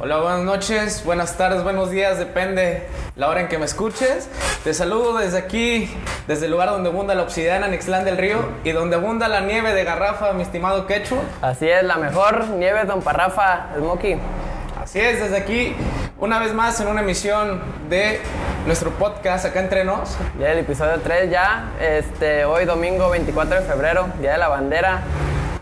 Hola, buenas noches, buenas tardes, buenos días, depende la hora en que me escuches. Te saludo desde aquí, desde el lugar donde abunda la obsidiana en Ixtlán del Río y donde abunda la nieve de garrafa, mi estimado Quechu. Así es, la mejor nieve Don Parrafa, el Moki. Así es, desde aquí, una vez más en una emisión de nuestro podcast acá entre nos. Ya el episodio 3 ya, este, hoy domingo 24 de febrero, Día de la Bandera.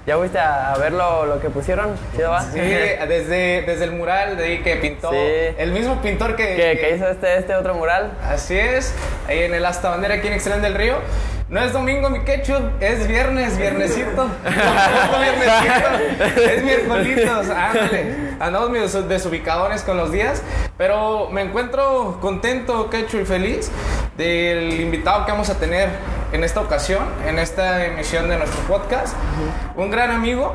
¿Ya fuiste a, ver lo, que pusieron? ¿Sí, va? sí desde, desde el mural de ahí que pintó sí. el mismo pintor que, que, hizo este, este otro mural. Así es, ahí en el Asta Bandera aquí en Excelente del Río. No es domingo, mi ketchup, es viernes, viernesito. viernesito, es miércolitos, ándale. Andamos medio desubicadores con los días, pero me encuentro contento, ketchup y feliz del invitado que vamos a tener en esta ocasión, en esta emisión de nuestro podcast. Un gran amigo.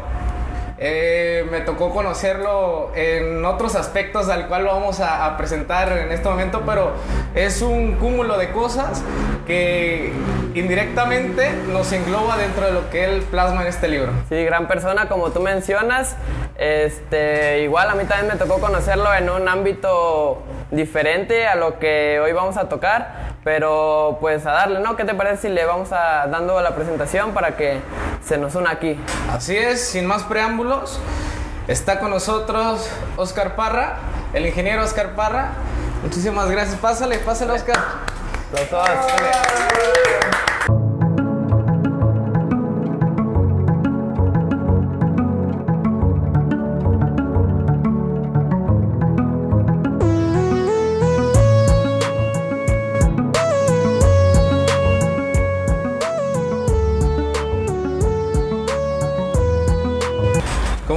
Eh, me tocó conocerlo en otros aspectos al cual lo vamos a, presentar en este momento, pero es un cúmulo de cosas que indirectamente nos engloba dentro de lo que él plasma en este libro. Sí, gran persona, como tú mencionas. Este, igual a mí también me tocó conocerlo en un ámbito diferente a lo que hoy vamos a tocar. Pero pues a darle, ¿no? ¿Qué te parece si le vamos a dando la presentación para que se nos una aquí? Así es, sin más preámbulos, está con nosotros Oscar Parra, el ingeniero Oscar Parra. Muchísimas gracias. Pásale, pásale, Oscar. Los dos.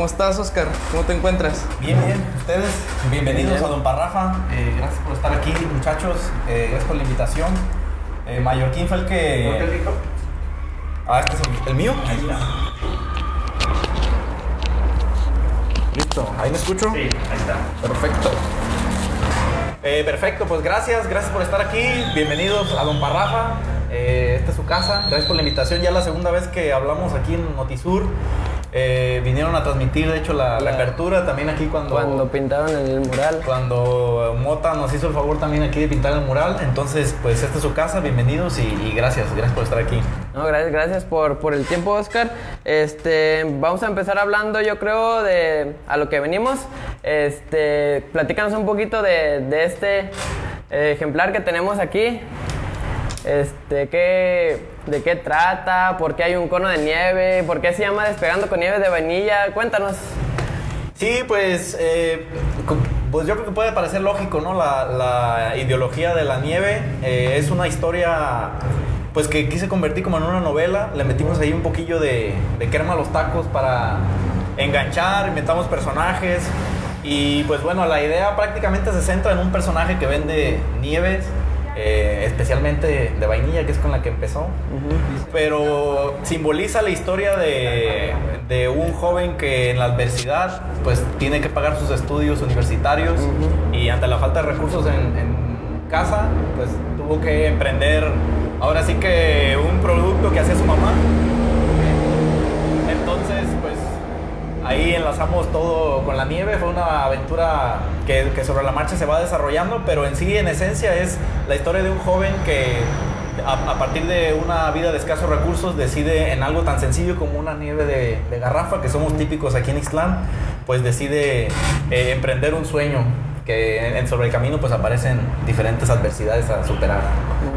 ¿Cómo estás, Oscar? ¿Cómo te encuentras? Bien, bien. Ustedes, bienvenidos a Don Parrafa. Eh, gracias por estar aquí, muchachos. Eh, gracias por la invitación. Eh, Mallorquín fue el que. el? Ah, este es el, mío. Ahí está. Listo. ¿Ahí me escucho? Sí, ahí está. Perfecto. Eh, perfecto, pues gracias, gracias por estar aquí. Bienvenidos a Don Parrafa. esta es su casa. Gracias por la invitación. Ya la segunda vez que hablamos aquí en Notisur. Eh, vinieron a transmitir, de hecho, la, apertura también aquí cuando... Cuando pintaron el mural. Cuando Mota nos hizo el favor también aquí de pintar el mural. Entonces, pues esta es su casa, bienvenidos y, gracias, gracias por estar aquí. No, gracias, gracias por, por, el tiempo, Oscar. Este, vamos a empezar hablando, yo creo, de a lo que venimos. Este, platícanos un poquito de, de este eh, ejemplar que tenemos aquí. Este, ¿qué, ¿De qué trata? ¿Por qué hay un cono de nieve? ¿Por qué se llama Despegando con Nieve de Vainilla? Cuéntanos. Sí, pues, eh, pues yo creo que puede parecer lógico, ¿no? La, ideología de la nieve eh, es una historia pues que quise convertir como en una novela. Le metimos ahí un poquillo de, de crema a los tacos para enganchar, inventamos personajes. Y pues bueno, la idea prácticamente se centra en un personaje que vende nieves eh, especialmente de vainilla, que es con la que empezó. Pero simboliza la historia de, de, un joven que en la adversidad pues tiene que pagar sus estudios universitarios y ante la falta de recursos en, en casa pues tuvo que emprender ahora sí que un producto que hacía su mamá Ahí enlazamos todo con la nieve, fue una aventura que, sobre la marcha se va desarrollando, pero en sí, en esencia, es la historia de un joven que a, partir de una vida de escasos recursos decide en algo tan sencillo como una nieve de, garrafa, que somos típicos aquí en Ixtlán, pues decide eh, emprender un sueño que en, sobre el camino pues aparecen diferentes adversidades a superar.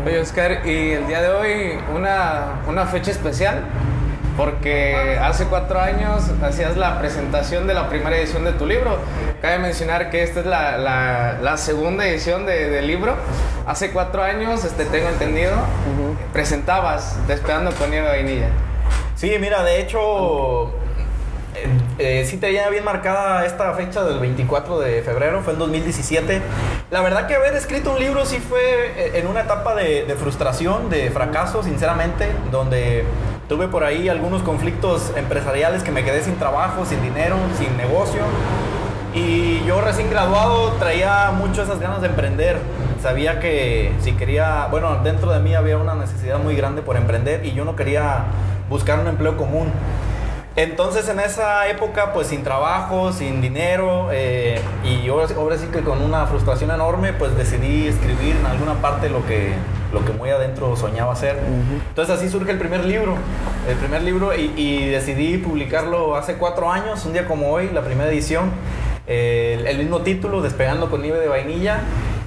Oye Oscar, y el día de hoy una, una fecha especial porque hace cuatro años hacías la presentación de la primera edición de tu libro. Cabe mencionar que esta es la, la, segunda edición de, del libro. Hace cuatro años, este, tengo entendido, presentabas Despegando con Nieve Vainilla. Sí, mira, de hecho, eh, eh, sí tenía bien marcada esta fecha del 24 de febrero, fue en 2017. La verdad que haber escrito un libro sí fue eh, en una etapa de, de frustración, de fracaso, sinceramente, donde Tuve por ahí algunos conflictos empresariales que me quedé sin trabajo, sin dinero, sin negocio. Y yo recién graduado traía mucho esas ganas de emprender. Sabía que si quería, bueno, dentro de mí había una necesidad muy grande por emprender y yo no quería buscar un empleo común. Entonces en esa época, pues sin trabajo, sin dinero, eh, y ahora, ahora sí que con una frustración enorme, pues decidí escribir en alguna parte lo que, lo que muy adentro soñaba hacer. Entonces así surge el primer libro, el primer libro y, y decidí publicarlo hace cuatro años, un día como hoy, la primera edición. El, el mismo título, Despegando con nieve de vainilla.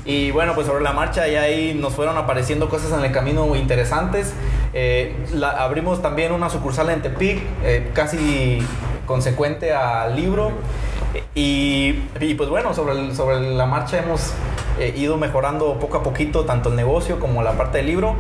Y bueno, pues sobre la marcha ya ahí nos fueron apareciendo cosas en el camino interesantes. Eh, la- abrimos también una sucursal en Tepic, eh, casi consecuente al libro. Y, y, pues bueno, sobre, el- sobre la marcha hemos eh, ido mejorando poco a poquito tanto el negocio como la parte del libro.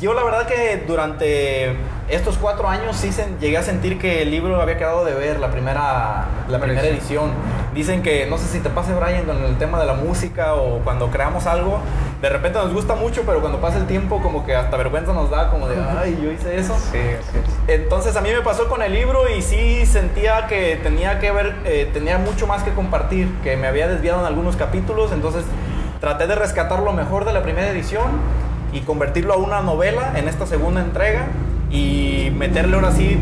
Yo la verdad que durante estos cuatro años sí sen- llegué a sentir que el libro había quedado de ver la primera, la primera edición. Dicen que, no sé si te pase Brian con el tema de la música o cuando creamos algo, de repente nos gusta mucho, pero cuando pasa el tiempo como que hasta vergüenza nos da, como de, ay, yo hice eso. Sí, así es. Entonces a mí me pasó con el libro y sí sentía que tenía que ver, eh, tenía mucho más que compartir, que me había desviado en algunos capítulos, entonces traté de rescatar lo mejor de la primera edición y convertirlo a una novela en esta segunda entrega y meterle ahora sí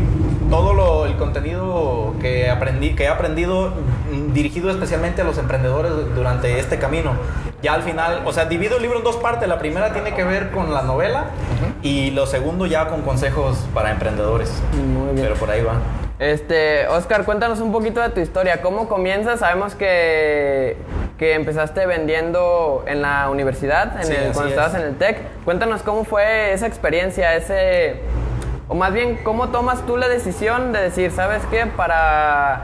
todo lo- el contenido que aprendí, que he aprendido mm, dirigido especialmente a los emprendedores durante este camino. Ya al final, o sea, divido el libro en dos partes. La primera tiene que ver con la novela y lo segundo ya con consejos para emprendedores. Muy bien. Pero por ahí va. Este, Oscar, cuéntanos un poquito de tu historia. ¿Cómo comienzas? Sabemos que, que empezaste vendiendo en la universidad, en Sí, el, cuando es. estabas en el TEC. Cuéntanos cómo fue esa experiencia, ese... O más bien, ¿cómo tomas tú la decisión de decir, ¿sabes qué? Para,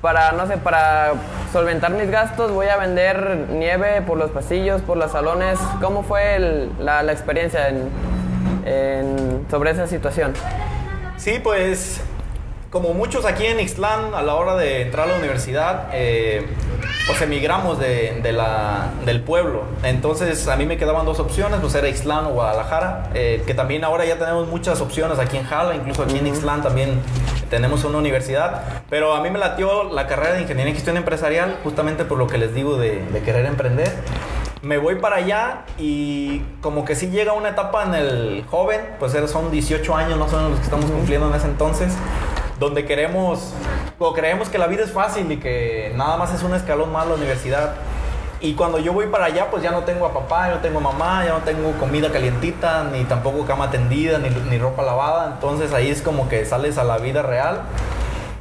para, no sé, para solventar mis gastos voy a vender nieve por los pasillos, por los salones. ¿Cómo fue el- la, la experiencia en- en- sobre esa situación? Sí, pues como muchos aquí en Ixtlán, a la hora de entrar a la universidad, eh, pues emigramos de, de la, del pueblo. Entonces a mí me quedaban dos opciones, pues era Ixtlán o Guadalajara, eh, que también ahora ya tenemos muchas opciones aquí en Jala, incluso aquí en Ixtlán también tenemos una universidad. Pero a mí me latió la carrera de Ingeniería en Gestión Empresarial, justamente por lo que les digo de, de querer emprender. Me voy para allá y como que sí llega una etapa en el joven, pues son 18 años más o menos los que estamos cumpliendo en ese entonces, donde queremos o creemos que la vida es fácil y que nada más es un escalón más la universidad. Y cuando yo voy para allá, pues ya no tengo a papá, ya no tengo mamá, ya no tengo comida calientita, ni tampoco cama tendida, ni, ni ropa lavada. Entonces ahí es como que sales a la vida real.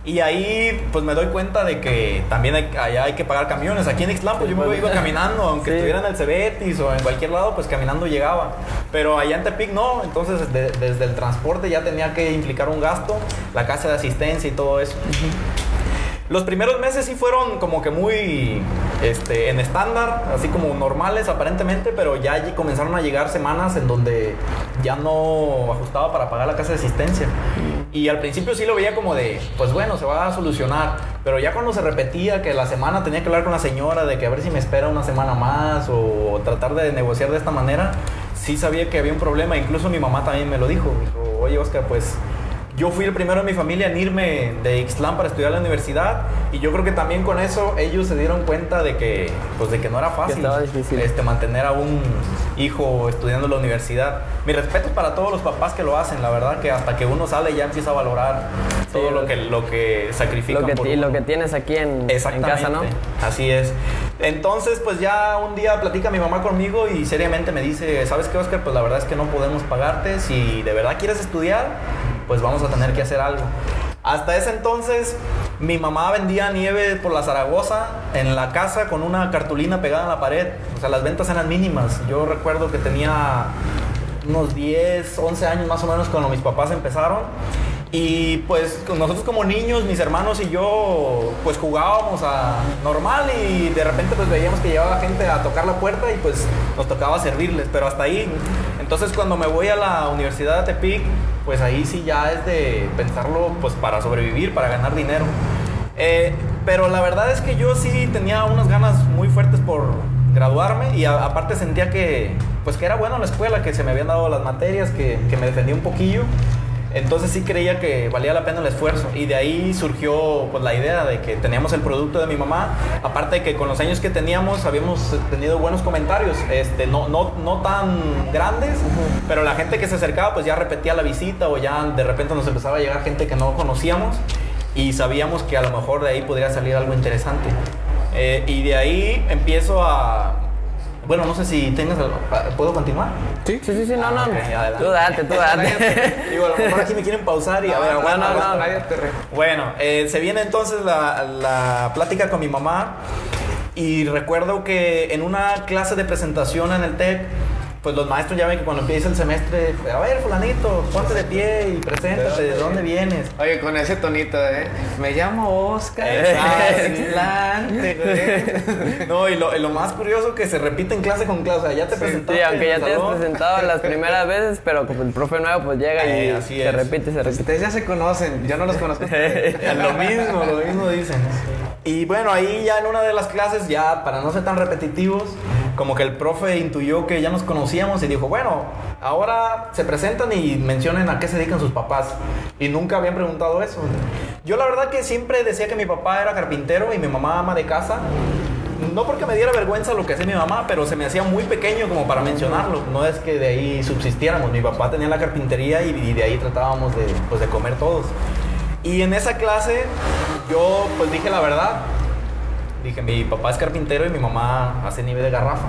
Y ahí pues me doy cuenta de que también hay, allá hay que pagar camiones. Aquí en Ixtlán pues yo me iba caminando, aunque Sí. estuviera en el Cebetis o en cualquier lado, pues caminando llegaba. Pero allá en Tepic no, entonces de- desde el transporte ya tenía que implicar un gasto, la casa de asistencia y todo eso. Los primeros meses sí fueron como que muy este, en estándar, así como normales aparentemente, pero ya allí comenzaron a llegar semanas en donde ya no ajustaba para pagar la casa de asistencia. Y al principio sí lo veía como de, pues bueno, se va a solucionar, pero ya cuando se repetía que la semana tenía que hablar con la señora de que a ver si me espera una semana más o tratar de negociar de esta manera, sí sabía que había un problema, incluso mi mamá también me lo dijo, dijo, oye Oscar, pues yo fui el primero en mi familia en irme de Ixtlán para estudiar a la universidad y yo creo que también con eso ellos se dieron cuenta de que pues de que no era fácil este mantener a un hijo estudiando en la universidad. Mi respeto para todos los papás que lo hacen, la verdad que hasta que uno sale ya empieza a valorar Sí, todo lo lo- que lo que sacrifica Lo que, por uno. lo que tienes aquí en, en casa, ¿no? Así es. Entonces, pues ya un día platica mi mamá conmigo y seriamente me dice, ¿sabes qué, Oscar? Pues la verdad es que no podemos pagarte. Si de verdad quieres estudiar, pues vamos a tener que hacer algo. Hasta ese entonces, mi mamá vendía nieve por la Zaragoza en la casa con una cartulina pegada en la pared. O sea, las ventas eran mínimas. Yo recuerdo que tenía unos 10, 11 años más o menos cuando mis papás empezaron. Y pues nosotros como niños, mis hermanos y yo, pues jugábamos a normal y de repente pues veíamos que llegaba gente a tocar la puerta y pues nos tocaba servirles, pero hasta ahí. Entonces cuando me voy a la Universidad de Tepic, pues ahí sí ya es de pensarlo pues para sobrevivir, para ganar dinero. Eh, pero la verdad es que yo sí tenía unas ganas muy fuertes por graduarme y aparte sentía que pues que era bueno la escuela, que se me habían dado las materias, que, que me defendía un poquillo. Entonces sí creía que valía la pena el esfuerzo. Y de ahí surgió pues la idea de que teníamos el producto de mi mamá, aparte de que con los años que teníamos habíamos tenido buenos comentarios, este, no, no, no tan grandes, pero la gente que se acercaba pues ya repetía la visita o ya de repente nos empezaba a llegar gente que no conocíamos y sabíamos que a lo mejor de ahí podría salir algo interesante. Eh, y de ahí empiezo a... Bueno, no sé si tengas... algo- ¿Puedo continuar? Sí, sí, sí, no, no. Ah, ok, adelante. Tú date, tú date. Digo, a lo mejor aquí me quieren pausar y a ver, no, aguanta, no, no, aguanta. nadie te re- Bueno, eh, se viene entonces la, la plática con mi mamá y recuerdo que en una clase de presentación en el TEC, pues los maestros ya ven que cuando empieza el semestre, a ver, fulanito, ponte de pie y preséntate, ¿de dónde vienes? Oye, con ese tonito, ¿eh? Me llamo Oscar. Exacto. Adelante. No, y lo, y lo más curioso que se repite en clase con clase, o sea, ya te presentaste. Sí, aunque ya te salón. presentado las primeras veces, pero como el profe nuevo pues llega y Eh, así se es. repite, se repite. Ustedes ya se conocen, yo no los conozco. lo mismo, lo mismo dicen. Y bueno, ahí ya en una de las clases, ya para no ser tan repetitivos, como que el profe intuyó que ya nos conocíamos y dijo, bueno, ahora se presentan y mencionen a qué se dedican sus papás. Y nunca habían preguntado eso. Yo la verdad que siempre decía que mi papá era carpintero y mi mamá ama de casa. No porque me diera vergüenza lo que hacía mi mamá, pero se me hacía muy pequeño como para mencionarlo. No es que de ahí subsistiéramos. Mi papá tenía la carpintería y, de ahí tratábamos de, pues, de comer todos. Y en esa clase yo pues dije la verdad. Dije, mi papá es carpintero y mi mamá hace nieve de garrafa.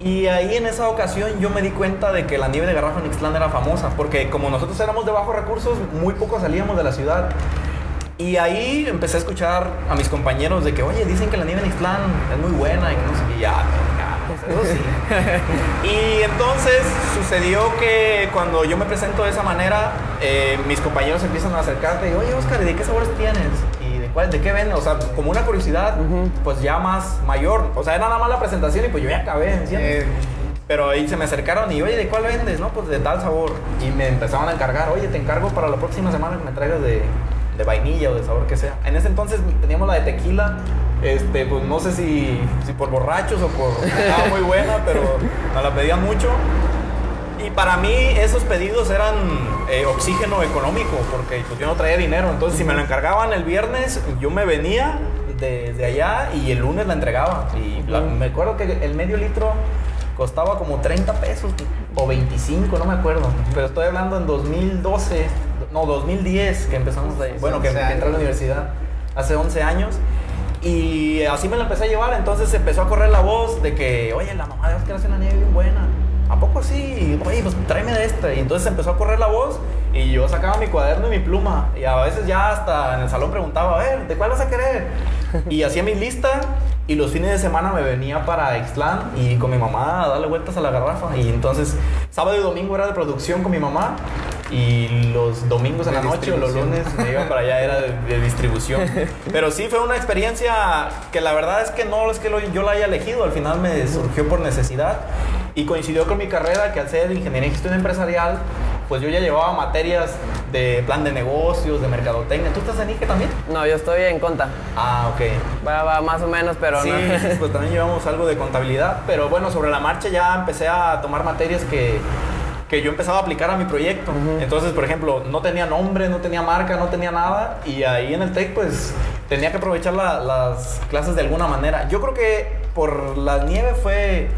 Y ahí en esa ocasión yo me di cuenta de que la nieve de garrafa en Ixtlán era famosa, porque como nosotros éramos de bajos recursos, muy poco salíamos de la ciudad. Y ahí empecé a escuchar a mis compañeros de que, oye, dicen que la nieve en Ixtlán es muy buena y no sé qué. Ya, y entonces sucedió que cuando yo me presento de esa manera, eh, mis compañeros empiezan a acercarte y, oye, Oscar, ¿y de qué sabores tienes? ¿Y de cuál, de qué ven? O sea, como una curiosidad, pues ya más mayor. O sea, era nada más la presentación y pues yo ya acabé, ¿entiendes? Eh, Pero ahí se me acercaron y, oye, ¿de cuál vendes? No, pues de tal sabor. Y me empezaron a encargar, oye, te encargo para la próxima semana que me traigas de, de vainilla o de sabor que sea. En ese entonces teníamos la de tequila. Este, pues no sé si, si por borrachos o por... Estaba muy buena, pero nos la pedían mucho. Y para mí esos pedidos eran eh, oxígeno económico, porque pues, yo no traía dinero. Entonces si me lo encargaban el viernes, yo me venía desde allá y el lunes la entregaba. Y la- me acuerdo que el medio litro costaba como 30 pesos o 25, no me acuerdo. Pero estoy hablando en 2012, no, 2010 que empezamos ahí. Bueno, que 11 entré a la universidad hace 11 años. Y así me la empecé a llevar, entonces empezó a correr la voz de que, oye, la mamá de Oscar hace una nieve bien buena. ¿A poco sí? Oye, pues tráeme de esta. Y entonces empezó a correr la voz y yo sacaba mi cuaderno y mi pluma. Y a veces ya hasta en el salón preguntaba, a ver, ¿de cuál vas a querer? Y hacía mi lista y los fines de semana me venía para Ixtlán y con mi mamá a darle vueltas a la garrafa. Y entonces sábado y domingo era de producción con mi mamá y los domingos en De la noche o los lunes me iba para allá, era de, de distribución. Pero sí fue una experiencia que la verdad es que no es que lo- yo la haya elegido, al final me surgió por necesidad y coincidió con mi carrera que al ser ingeniería en gestión empresarial, pues yo ya llevaba materias de plan de negocios, de mercadotecnia. ¿Tú estás en IGE también? No, yo estoy en conta. Ah, ok. Va, va más o menos, pero sí, no. sí, pues también llevamos algo de contabilidad, pero bueno, sobre la marcha ya empecé a tomar materias que, que yo empezaba a aplicar a mi proyecto. Entonces, por ejemplo, no tenía nombre, no tenía marca, no tenía nada, y ahí en el TEC pues tenía que aprovechar la- las clases de alguna manera. Yo creo que por la nieve fue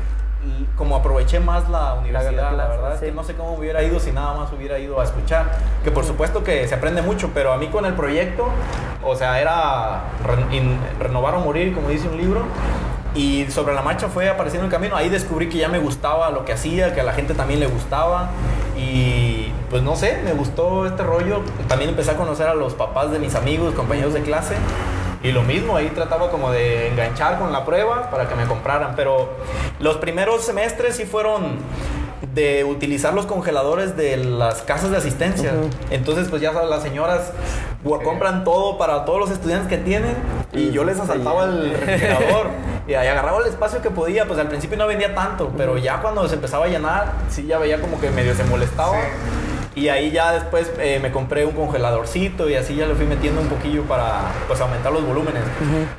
como aproveché más la universidad, la, verdad es que no sé cómo hubiera ido si nada más hubiera ido a escuchar, que por supuesto que se aprende mucho, pero a mí con el proyecto, o sea, era re- in- renovar o morir, como dice un libro, y sobre la marcha fue apareciendo el camino, ahí descubrí que ya me gustaba lo que hacía, que a la gente también le gustaba, y pues no sé, me gustó este rollo, también empecé a conocer a los papás de mis amigos, compañeros de clase, y lo mismo, ahí trataba como de enganchar con la prueba para que me compraran. Pero los primeros semestres sí fueron de utilizar los congeladores de las casas de asistencia. Entonces, pues ya sabes, las señoras compran todo para todos los estudiantes que tienen y yo les asaltaba el refrigerador y ahí agarraba el espacio que podía. Pues al principio no vendía tanto, pero ya cuando se empezaba a llenar, sí ya veía como que medio se molestaba. Sí. Y ahí ya después eh, me compré un congeladorcito y así ya le fui metiendo un poquillo para pues aumentar los volúmenes.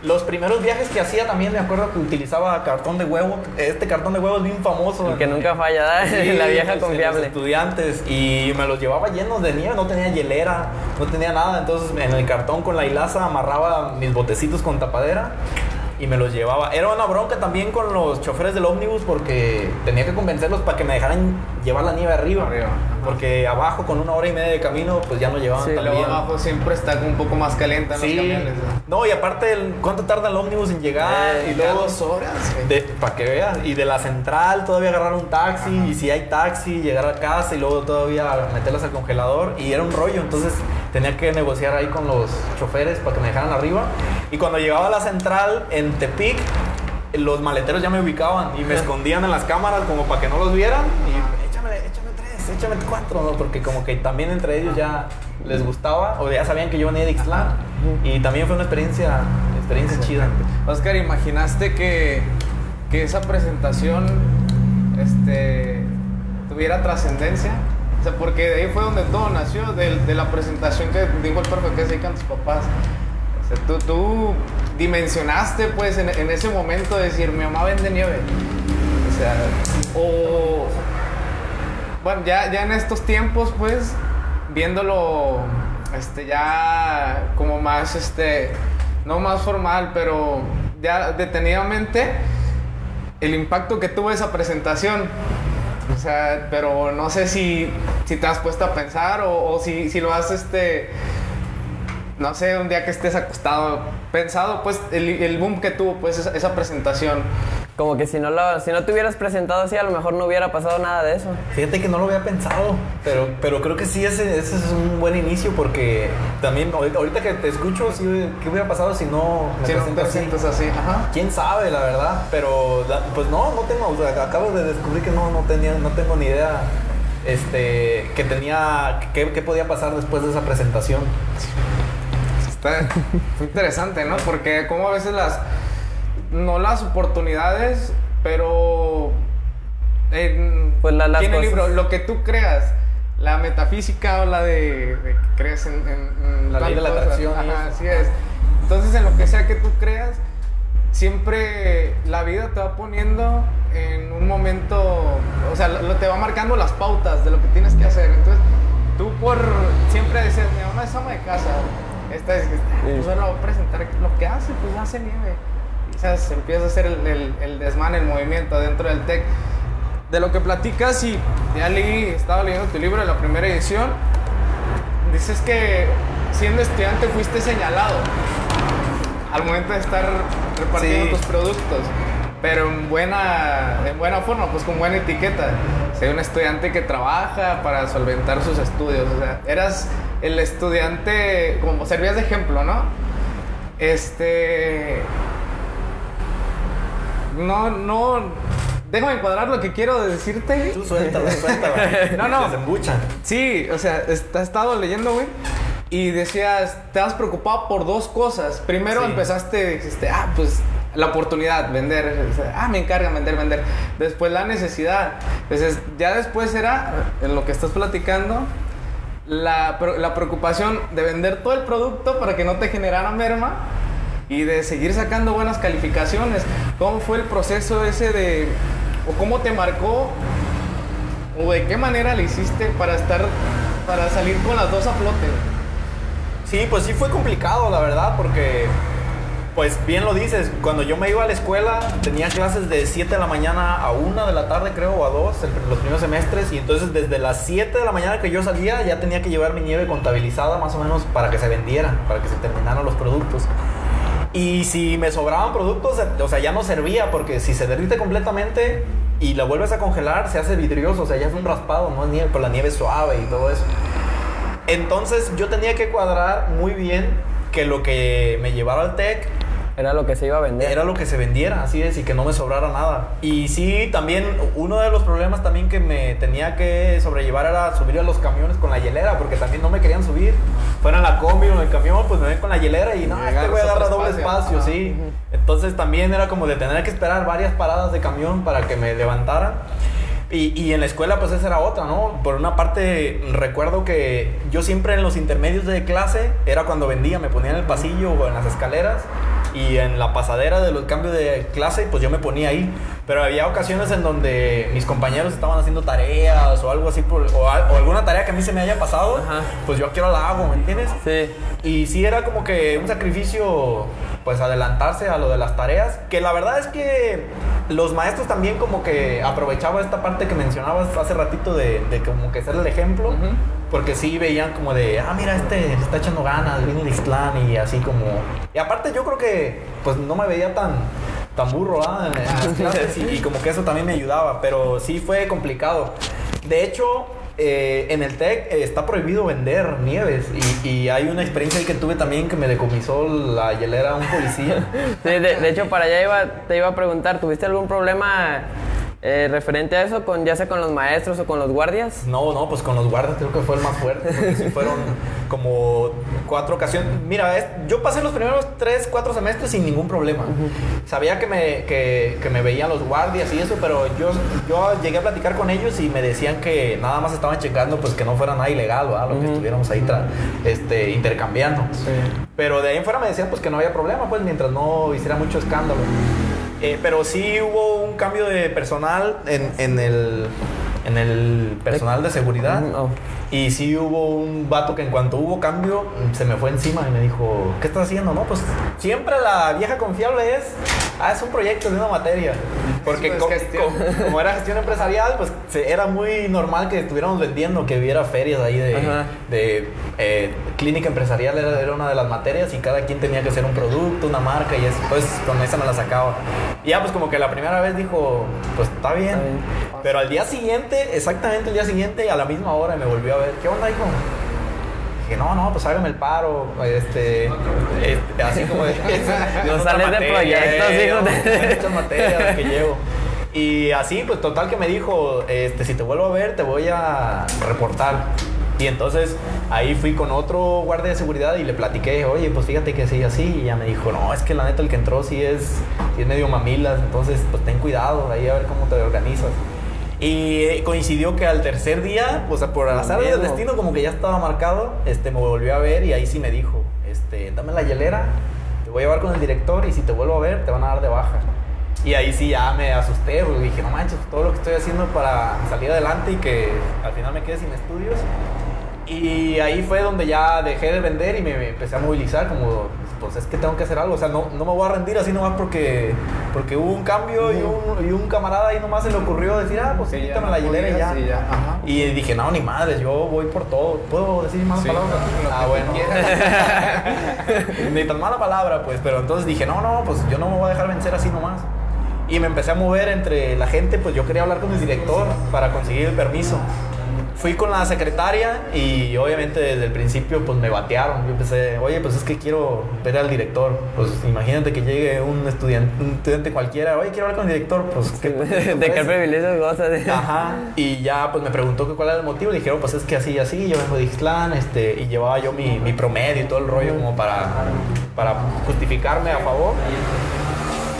Los primeros viajes que hacía también me acuerdo que utilizaba cartón de huevo. Este cartón de huevo es bien famoso. El que nunca falla, ¿verdad? Sí, la vieja pues, en Los confiable. estudiantes y me los llevaba llenos de nieve, no tenía hielera, no tenía nada. Entonces en el cartón con la hilaza amarraba mis botecitos con tapadera y me los llevaba. Era una bronca también con los choferes del ómnibus porque tenía que convencerlos para que me dejaran llevar la nieve arriba. Arriba. Porque abajo con una hora y media de camino pues ya no llevaban Sí, tan luego bien. abajo siempre está un poco más caliente en los Sí. camiones. ¿no? No, y aparte, el- ¿cuánto tarda el ómnibus en llegar? Eh, y luego, dos horas. para que veas, y de la central todavía agarrar un taxi, Ajá. y si hay taxi, llegar a casa y luego todavía meterlas al congelador, y era un rollo, entonces tenía que negociar ahí con los choferes para que me dejaran arriba. Y cuando llegaba a la central en Tepic, los maleteros ya me ubicaban y me escondían en las cámaras como para que no los vieran, y échame, échame ¿no? porque como que también entre ellos ya les gustaba, o ya sabían que yo venía de Ixtlán, y también fue una experiencia, experiencia chida. Oscar, ¿imaginaste que, que esa presentación este, tuviera trascendencia? O sea, porque de ahí fue donde todo nació, de, de la presentación que dijo el profe que se dedican tus papás. O sea, tú, tú dimensionaste, pues, en, en ese momento decir, mi mamá vende nieve. O sea, o... Bueno, ya, ya en estos tiempos, pues, viéndolo, este, ya como más, este, no más formal, pero ya detenidamente, el impacto que tuvo esa presentación. O sea, pero no sé si, si te has puesto a pensar o, si, si lo has, este, no sé, un día que estés acostado, pensado, pues, el, boom que tuvo, pues, esa presentación. Como que si no, lo, si no te hubieras presentado así, a lo mejor no hubiera pasado nada de eso. Fíjate que no lo había pensado, pero, pero creo que sí, ese, ese es un buen inicio porque también ahorita, ahorita que te escucho, sí, ¿qué hubiera pasado si no me Si no te así? sientes así, ajá. ¿Quién sabe, la verdad? Pero la- pues no, no tengo, o sea, acabo de descubrir que no, no, tenía, no tengo ni idea este, que tenía, qué, qué podía pasar después de esa presentación. Está fue interesante, ¿no? Porque como a veces las, no las oportunidades, pero en, Pues la- las el cosas. libro, lo que tú creas, la metafísica o la de, de que crees en, en- en La ley de la atracción Ajá, así es. Entonces, en lo que sea que tú creas, siempre la vida te va poniendo en un momento, o sea, lo, te va marcando las pautas de lo que tienes que hacer. Entonces, tú por siempre decías, mi mamá es ama de casa. Esta es, pues bueno, voy a presentar lo que hace, pues hace nieve. ¿Sabes? empieza a hacer el, el, el desmán, el movimiento dentro del TEC. De lo que platicas y ya leí, estaba leyendo tu libro de la primera edición, dices que siendo estudiante fuiste señalado al momento de estar repartiendo Sí. tus productos, pero en buena, en buena forma, pues con buena etiqueta. Soy un estudiante que trabaja para solventar sus estudios, o sea, eras el estudiante, como servías de ejemplo, ¿no? Este... No, no... Déjame encuadrar lo que quiero decirte. Tú suéltala, suéltala. No, no. Se. Sí, o sea, est- he estado leyendo, güey. Y decías, te has preocupado por dos cosas. Primero Sí. empezaste, dijiste, ah, pues la oportunidad, vender. Ah, me encargan vender, vender. Después la necesidad. Entonces, ya después era, en lo que estás platicando, la, la preocupación de vender todo el producto para que no te generara merma y de seguir sacando buenas calificaciones. ¿Cómo fue el proceso ese de, o cómo te marcó, o de qué manera le hiciste para estar, para salir con las dos a flote? Sí, pues sí fue complicado, la verdad, porque, pues bien lo dices, cuando yo me iba a la escuela tenía clases de 7 de la mañana a 1 de la tarde, creo, o a 2, el- los primeros semestres, y entonces desde las 7 de la mañana que yo salía ya tenía que llevar mi nieve contabilizada más o menos para que se vendiera, para que se terminaran los productos. Y si me sobraban productos, o sea, ya no servía, porque si se derrite completamente y la vuelves a congelar, se hace vidrioso, o sea, ya es un raspado, no es nieve, pero la nieve suave y todo eso. Entonces yo tenía que cuadrar muy bien que lo que me llevara al TEC Era lo que se iba a vender. era lo que se vendiera, así es, y que no me sobrara nada. Y sí, también uno de los problemas también que me tenía que sobrellevar era subir a los camiones con la hielera, porque también no me querían subir. Fuera en la combi o en el camión, pues me ven con la hielera y no, este agarras agarra otro doble espacio. espacio, Ajá. sí. Entonces también era como de tener que esperar varias paradas de camión para que me levantaran. Y, y en la escuela pues esa era otra, ¿no? Por una parte recuerdo que yo siempre en los intermedios de clase era cuando vendía, me ponía en el pasillo o en las escaleras y en la pasadera de los cambios de clase, pues yo me ponía ahí. Pero había ocasiones en donde mis compañeros estaban haciendo tareas o algo así, por, o, o alguna tarea que a mí se me haya pasado, Ajá. pues yo aquí ahora la hago, ¿me entiendes? Sí. Y sí era como que un sacrificio, pues adelantarse a lo de las tareas, que la verdad es que los maestros también como que aprovechaban esta parte que mencionabas hace ratito de, de como que ser el ejemplo, Ujú. Porque sí veían como de, ah, mira, este está echando ganas, viene de Ixtlán y así como... Y aparte yo creo que pues no me veía tan tan burro ¿ah? en, en las clases y, y como que eso también me ayudaba, pero sí fue complicado. De hecho, eh, en el TEC eh, está prohibido vender nieves y, y hay una experiencia ahí que tuve también que me decomisó la hielera a un policía. Sí, de, de hecho, para allá iba, te iba a preguntar, ¿tuviste algún problema eh, referente a eso, con, ya sea con los maestros o con los guardias? No, no, pues con los guardias creo que fue el más fuerte, porque sí fueron como cuatro ocasiones. Mira, es- yo pasé los primeros tres, cuatro semestres sin ningún problema. Sabía que me, que, que me veían los guardias y eso, pero yo, yo llegué a platicar con ellos y me decían que nada más estaban checando pues que no fuera nada ilegal, ¿verdad? Lo que estuviéramos ahí este, intercambiando. Pero de ahí en fuera me decían pues que no había problema, pues mientras no hiciera mucho escándalo. Eh, pero sí hubo un cambio de personal en, en el, en el personal de seguridad. Mm, oh. Y sí hubo un vato que en cuanto hubo cambio se me fue encima y me dijo, ¿qué estás haciendo? No, pues siempre la vieja confiable es, ah, es un proyecto de una materia. Porque Eso es co- gestión. co- como era gestión empresarial, pues se- era muy normal que estuviéramos vendiendo, que hubiera ferias ahí de, eh, clínica empresarial, era, era una de las materias y cada quien tenía que hacer un producto, una marca y eso. Pues con esa me la sacaba. Y ya pues como que la primera vez dijo, pues está bien. Está bien. Pero al día siguiente, exactamente el día siguiente, a la misma hora me volvió a ver, ¿qué onda, hijo? Dije, no, no, pues hágame el paro, este, este, así como de... No sales de proyectos, eh, hijo de- muchas materias que llevo. Y así, pues total que me dijo, este, si te vuelvo a ver, te voy a reportar. Y entonces ahí fui con otro guardia de seguridad y le platiqué, oye, pues fíjate que sí, así. Y ya me dijo, no, es que la neta el que entró sí es, sí es medio mamilas, entonces pues ten cuidado, ahí a ver cómo te organizas. Y coincidió que al tercer día, o sea, por azar del destino, como que ya estaba marcado, este, me volvió a ver y ahí sí me dijo, este, dame la hielera, te voy a llevar con el director y si te vuelvo a ver, te van a dar de baja. Y ahí sí ya me asusté, porque dije, no manches, todo lo que estoy haciendo para salir adelante y que al final me quede sin estudios. Y ahí fue donde ya dejé de vender y me, me empecé a movilizar como, pues es que tengo que hacer algo. O sea, no, no me voy a rendir así nomás porque, porque hubo un cambio y, un, y un camarada ahí nomás se le ocurrió decir, ah, pues Sí, quítame no la hielera y ya. y ya, ajá. Y dije, no, ni madres, yo voy por todo. ¿Puedo decir malas Sí, palabras? que Ah, bueno. ni tan mala palabra, pues. Pero entonces dije, no, no, pues yo no me voy a dejar vencer así nomás. Y me empecé a mover entre la gente, pues yo quería hablar con el director para conseguir el permiso. Fui con la secretaria y obviamente desde el principio pues me batearon. Yo empecé, oye, pues es que quiero ver al director. Pues imagínate que llegue un estudiante, un estudiante cualquiera, oye, quiero hablar con el director. Pues, ¿qué, ¿De qué privilegios gozas? Ajá. Y ya pues me preguntó que cuál era el motivo. Le dijeron, pues es que así y así, yo vengo de Ixtlán, este, y llevaba yo mi, mi promedio y todo el rollo como para, para justificarme a favor.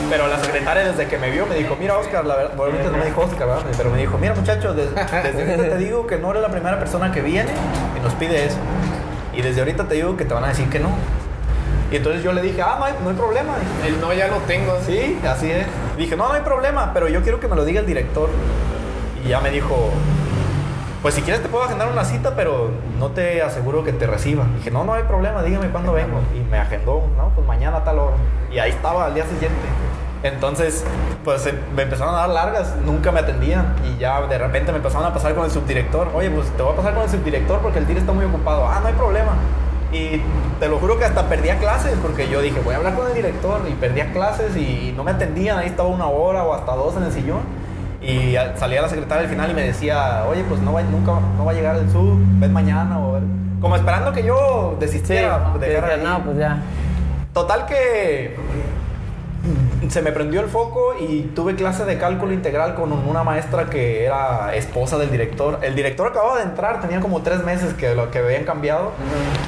Pero la secretaria desde que me vio me dijo, mira Oscar, la verdad, bueno, no me dijo Oscar, ¿verdad? pero me dijo, mira muchacho, des- desde ahorita te digo que no eres la primera persona que viene y nos pide eso. Y desde ahorita te digo que te van a decir que no. Y entonces yo le dije, ah, no hay, no hay problema. El no ya lo tengo. Sí, así es. Dije, no, no hay problema, pero yo quiero que me lo diga el director. Y ya me dijo, pues si quieres te puedo agendar una cita, pero no te aseguro que te reciba. Dije, no, no hay problema, dígame cuándo vengo. Y me agendó, no, pues mañana a tal hora. Y ahí estaba al día siguiente. Entonces, pues me empezaron a dar largas, nunca me atendían. Y ya de repente me empezaron a pasar con el subdirector. Oye, pues te voy a pasar con el subdirector porque el dir está muy ocupado. Ah, no hay problema. Y te lo juro que hasta perdía clases porque yo dije, voy a hablar con el director. Y perdía clases y no me atendían. Ahí estaba una hora o hasta dos en el sillón. Y al- salía la secretaria al final y me decía, oye, pues no va, nunca no va a llegar el sub, ven mañana o ver. Como esperando que yo Sí, desistiera de que dejar no, pues ya. Total que se me prendió el foco y tuve clase de cálculo integral con una maestra que era esposa del director. El director acababa de entrar, tenía como tres meses que lo que habían cambiado.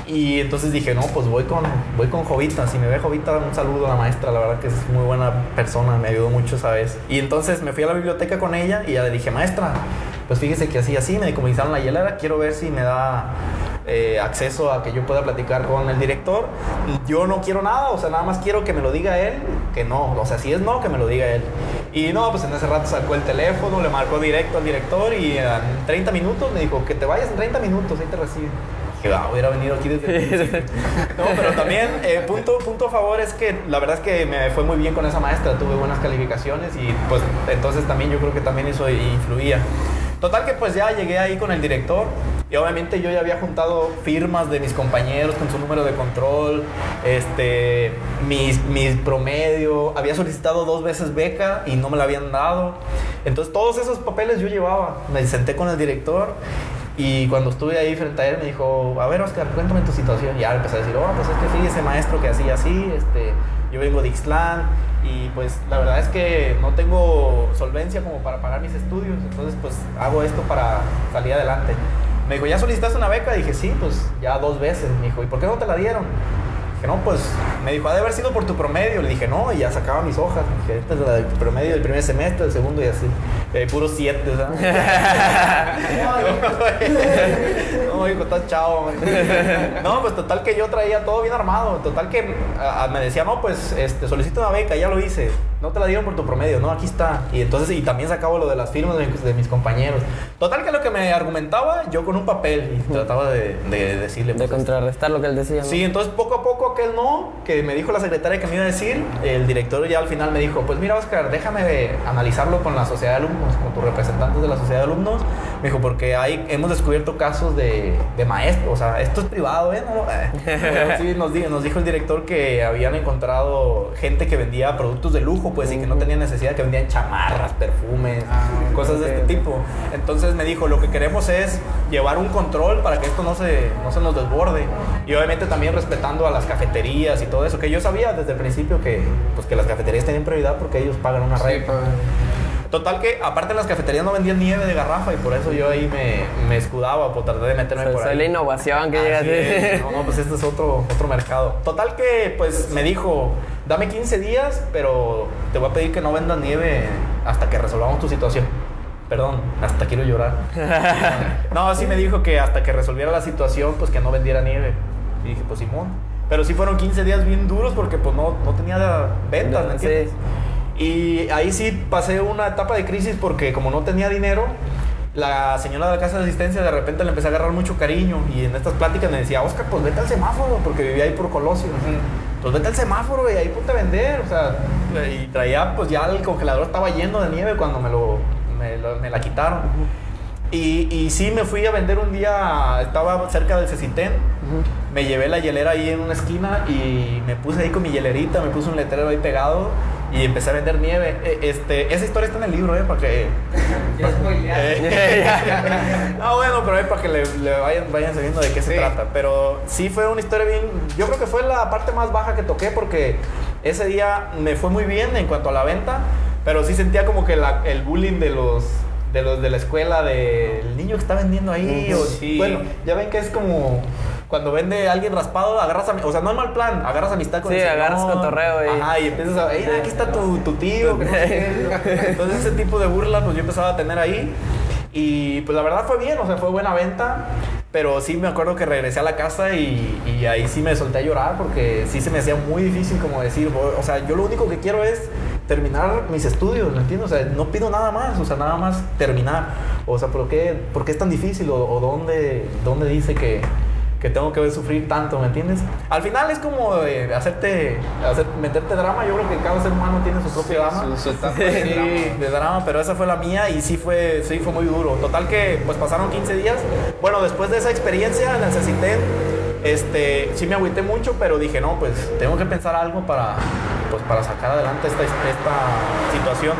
Y entonces dije, no, pues voy con, voy con Jovita. Si me ve Jovita, un saludo a la maestra. La verdad que es muy buena persona, me ayudó mucho esa vez. Y entonces me fui a la biblioteca con ella y ya le dije, maestra, pues fíjese que así, así, me decomisaron la hielera. Quiero ver si me da eh, acceso a que yo pueda platicar con el director. Yo no quiero nada, o sea, nada más quiero que me lo diga él, que no, o sea, si es no, que me lo diga él. Y no, pues en ese rato sacó el teléfono, le marcó directo al director y en 30 minutos me dijo que te vayas en 30 minutos, ahí te recibe. Que ah, hubiera venido aquí desde el. No, pero también, eh, punto, punto a favor es que la verdad es que me fue muy bien con esa maestra, tuve buenas calificaciones y pues entonces también yo creo que también eso influía. Total que pues ya llegué ahí con el director y obviamente yo ya había juntado firmas de mis compañeros con su número de control, este, mis, mis promedio, había solicitado dos veces beca y no me la habían dado. Entonces todos esos papeles yo llevaba. Me senté con el director y cuando estuve ahí frente a él me dijo, a ver Oscar, cuéntame tu situación. Y ya empecé a decir, oh, pues es que sí, ese maestro que hacía así, este, yo vengo de Ixtlán y pues la verdad es que no tengo solvencia como para pagar mis estudios, entonces pues hago esto para salir adelante. Me dijo, ¿ya solicitaste una beca? Dije, sí, pues ya dos veces. Me dijo, ¿y por qué no te la dieron? Dije, no, pues me dijo, ha de haber sido por tu promedio. Le dije, no, y ya sacaba mis hojas. dije, este es el promedio del primer semestre, del segundo y así. Eh, puro siete, ¿sabes? no, hijo, estás chavo. no, pues total que yo traía todo bien armado. Total que me decía, no, pues este, solicito una beca, ya lo hice. No te la dieron por tu promedio, no, aquí está. Y entonces, y también sacaba lo de las firmas de, mis compañeros. Total que lo que me argumentaba, yo con un papel y trataba de, decirle. de pues, contrarrestar lo que él decía. Sí, entonces poco a poco aquel no, que me dijo la secretaria que me iba a decir, el director ya al final me dijo, pues mira Oscar, déjame analizarlo con la sociedad de alumnos, con tus representantes de la sociedad de alumnos. Me dijo, porque hay, hemos descubierto casos de, de maestros, o sea, esto es privado, ¿eh? No, eh. sí, nos, nos dijo el director que habían encontrado gente que vendía productos de lujo pues, y que no tenía necesidad, que vendían chamarras, perfumes, ah, cosas de este tipo. Entonces me dijo, lo que queremos es llevar un control para que esto no se, no se nos desborde. Y obviamente también respetando a las cafeterías y todo eso, que yo sabía desde el principio que, pues, que las cafeterías tienen prioridad porque ellos pagan una red. Total que, aparte las cafeterías no vendían nieve de garrafa y por eso yo ahí me, me escudaba por tratar de meterme por ahí. la innovación que llega así. No, no, pues este es otro, otro mercado. Total que, pues me dijo, dame 15 días, pero te voy a pedir que no vendas nieve hasta que resolvamos tu situación. Perdón, hasta quiero llorar. no, así me dijo que hasta que resolviera la situación, pues que no vendiera nieve. Y dije, pues Simón. Pero sí fueron 15 días bien duros porque pues no, no tenía ventas, ¿me entiendes? Y ahí sí pasé una etapa de crisis porque como no tenía dinero, la señora de la casa de asistencia de repente le empecé a agarrar mucho cariño y en estas pláticas me decía, Oscar, pues vete al semáforo, porque vivía ahí por Colosio. Pues vete al semáforo y ahí ponte a vender. O sea, y traía, pues ya el congelador estaba lleno de nieve cuando me, lo, me, la quitaron. Y, y, sí, me fui a vender un día, estaba cerca del Cecitén, me llevé la hielera ahí en una esquina y me puse ahí con mi hielerita, me puse un letrero ahí pegado y empecé a vender nieve. E, este, esa historia está en el libro, ¿eh? Para que... eh, no, bueno, pero es para que le, vayan, vayan sabiendo de qué se trata. Pero sí fue una historia bien... Yo creo que fue la parte más baja que toqué porque ese día me fue muy bien en cuanto a la venta, pero sí sentía como que la, el bullying de los de los de la escuela del niño que está vendiendo ahí. o, Bueno, ya ven que es como cuando vende alguien raspado, agarras a, o sea, no es mal plan, agarras amistad con Sí, agarras cotorreo y... Ajá, y empiezas a, hey, aquí está tu, tu tío. Entonces ese tipo de burla pues yo empezaba a tener ahí. Y pues la verdad fue bien, o sea, fue buena venta. Pero sí me acuerdo que regresé a la casa y, y, ahí sí me solté a llorar porque sí se me hacía muy difícil como decir, o sea, yo lo único que quiero es terminar mis estudios, ¿me entiendes? O sea, no pido nada más, o sea, nada más terminar. O sea, ¿por qué, por qué es tan difícil? ¿O, o dónde, dónde dice que, que tengo que sufrir tanto, ¿me entiendes? Al final es como eh, hacerte, hacer, meterte drama. Yo creo que cada ser humano tiene su propio drama. Su, etapa de, drama. pero esa fue la mía y sí fue, sí fue muy duro. Total que pues pasaron 15 días. Bueno, después de esa experiencia necesité, este, sí me agüité mucho, pero dije, no, pues tengo que pensar algo para, pues, para sacar adelante esta, esta situación.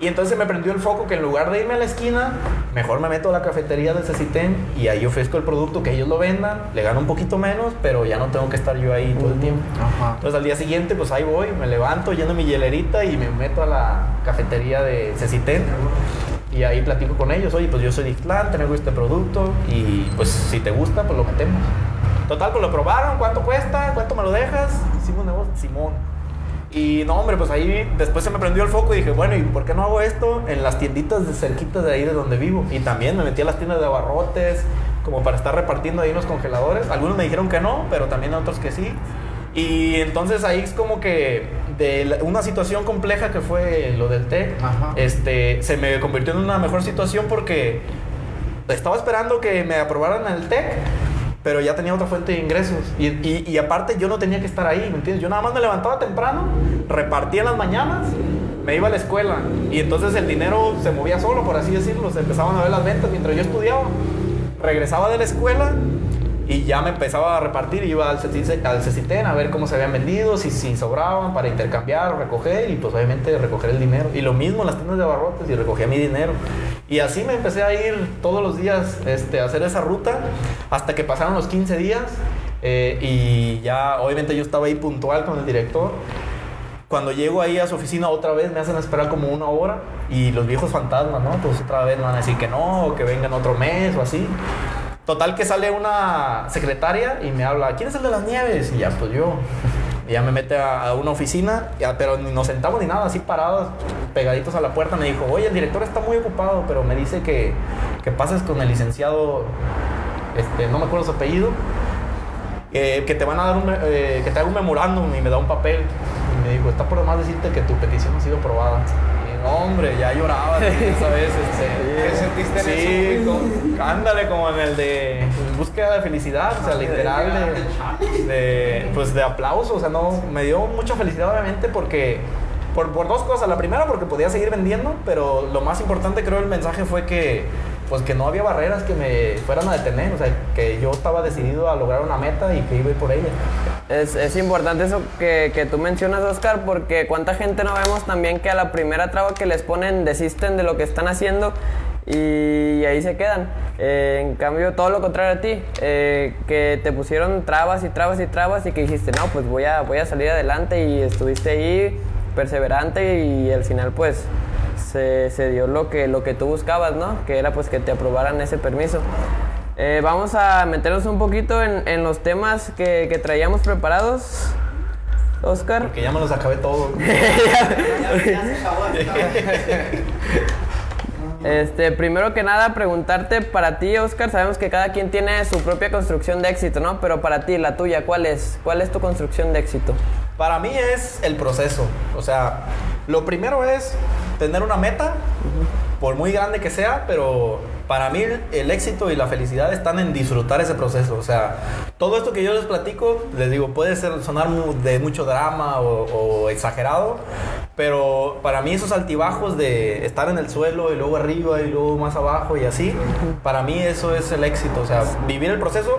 Y entonces me prendió el foco que en lugar de irme a la esquina, mejor me meto a la cafetería de Ceciten y ahí ofrezco el producto que ellos lo vendan, le gano un poquito menos, pero ya no tengo que estar yo ahí todo el tiempo. Entonces al día siguiente, pues ahí voy, me levanto, lleno mi hielerita y me meto a la cafetería de Ceciten. Y ahí platico con ellos, oye, pues yo soy de Ixtlán, tengo este producto y pues si te gusta, pues lo metemos. Total, pues lo probaron, ¿cuánto cuesta? ¿Cuánto me lo dejas? Hicimos negocio, Simón. Y no, hombre, pues ahí después se me prendió el foco y dije, bueno, ¿y por qué no hago esto en las tienditas de cerquitas de ahí de donde vivo? Y también me metí a las tiendas de abarrotes, como para estar repartiendo ahí en los congeladores. Algunos me dijeron que no, pero también otros que sí. Y entonces ahí es como que de la- una situación compleja que fue lo del Ajá. este, se me convirtió en una mejor situación porque estaba esperando que me aprobaran el TEC, pero ya tenía otra fuente de ingresos. Y, y- aparte yo no tenía que estar ahí, ¿me entiendes? Yo nada más me levantaba temprano, repartía en las mañanas, me iba a la escuela y entonces el dinero se movía solo, por así decirlo. Se empezaban a ver las ventas mientras yo estudiaba. Regresaba de la escuela y ya me empezaba a repartir, iba al al a ver cómo se habían vendido, si, si sobraban para intercambiar recoger y pues obviamente recoger el dinero. Y lo mismo en las tiendas de abarrotes y recogía mi dinero. Y así me empecé a ir todos los días este, a hacer esa ruta hasta que pasaron los 15 días eh, y ya obviamente yo estaba ahí puntual con el director. Cuando llego ahí a su oficina otra vez me hacen esperar como una hora y los viejos fantasmas, ¿no? Pues otra vez me van a decir que no, o que vengan otro mes o así. Total que sale una secretaria y me habla, ¿quién es el de las nieves? Y ya, pues yo. Y ya me mete a, una oficina, ya, pero ni nos sentamos ni nada, así parados, pegaditos a la puerta. Me dijo, oye, el director está muy ocupado, pero me dice que, que pases con el licenciado, este, no me acuerdo su apellido, eh, que te van a dar un, eh, que te haga un memorándum y me da un papel. Y me dijo, está por demás decirte que tu petición ha sido aprobada. No, hombre, ya lloraba esa vez. Este, ¿Qué sentiste en sí, ándale como en el de en búsqueda de felicidad, o sea, literal de, de, pues de aplauso, o sea, no, me dio mucha felicidad obviamente porque por, por dos cosas, la primera porque podía seguir vendiendo, pero lo más importante creo el mensaje fue que pues que no había barreras que me fueran a detener, o sea, que yo estaba decidido a lograr una meta y que iba a ir por ella. Es, es importante eso que, que tú mencionas, Oscar, porque cuánta gente no vemos también que a la primera traba que les ponen desisten de lo que están haciendo y ahí se quedan. Eh, en cambio, todo lo contrario a ti, eh, que te pusieron trabas y trabas y trabas y que dijiste, no, pues voy a, voy a salir adelante y estuviste ahí perseverante y al final pues se, se dio lo que, lo que tú buscabas, ¿no? Que era pues que te aprobaran ese permiso. Eh, vamos a meternos un poquito en, en los temas que, que traíamos preparados, Oscar. Porque ya me los acabé todos. Este, primero que nada, preguntarte para ti, Oscar, sabemos que cada quien tiene su propia construcción de éxito, ¿no? Pero para ti, la tuya, ¿cuál es? ¿Cuál es tu construcción de éxito? Para mí es el proceso. O sea, lo primero es tener una meta, por muy grande que sea, pero para mí el éxito y la felicidad están en disfrutar ese proceso. O sea, todo esto que yo les platico, les digo, puede ser, sonar de mucho drama o, o exagerado, pero para mí esos altibajos de estar en el suelo y luego arriba y luego más abajo y así, para mí eso es el éxito. O sea, vivir el proceso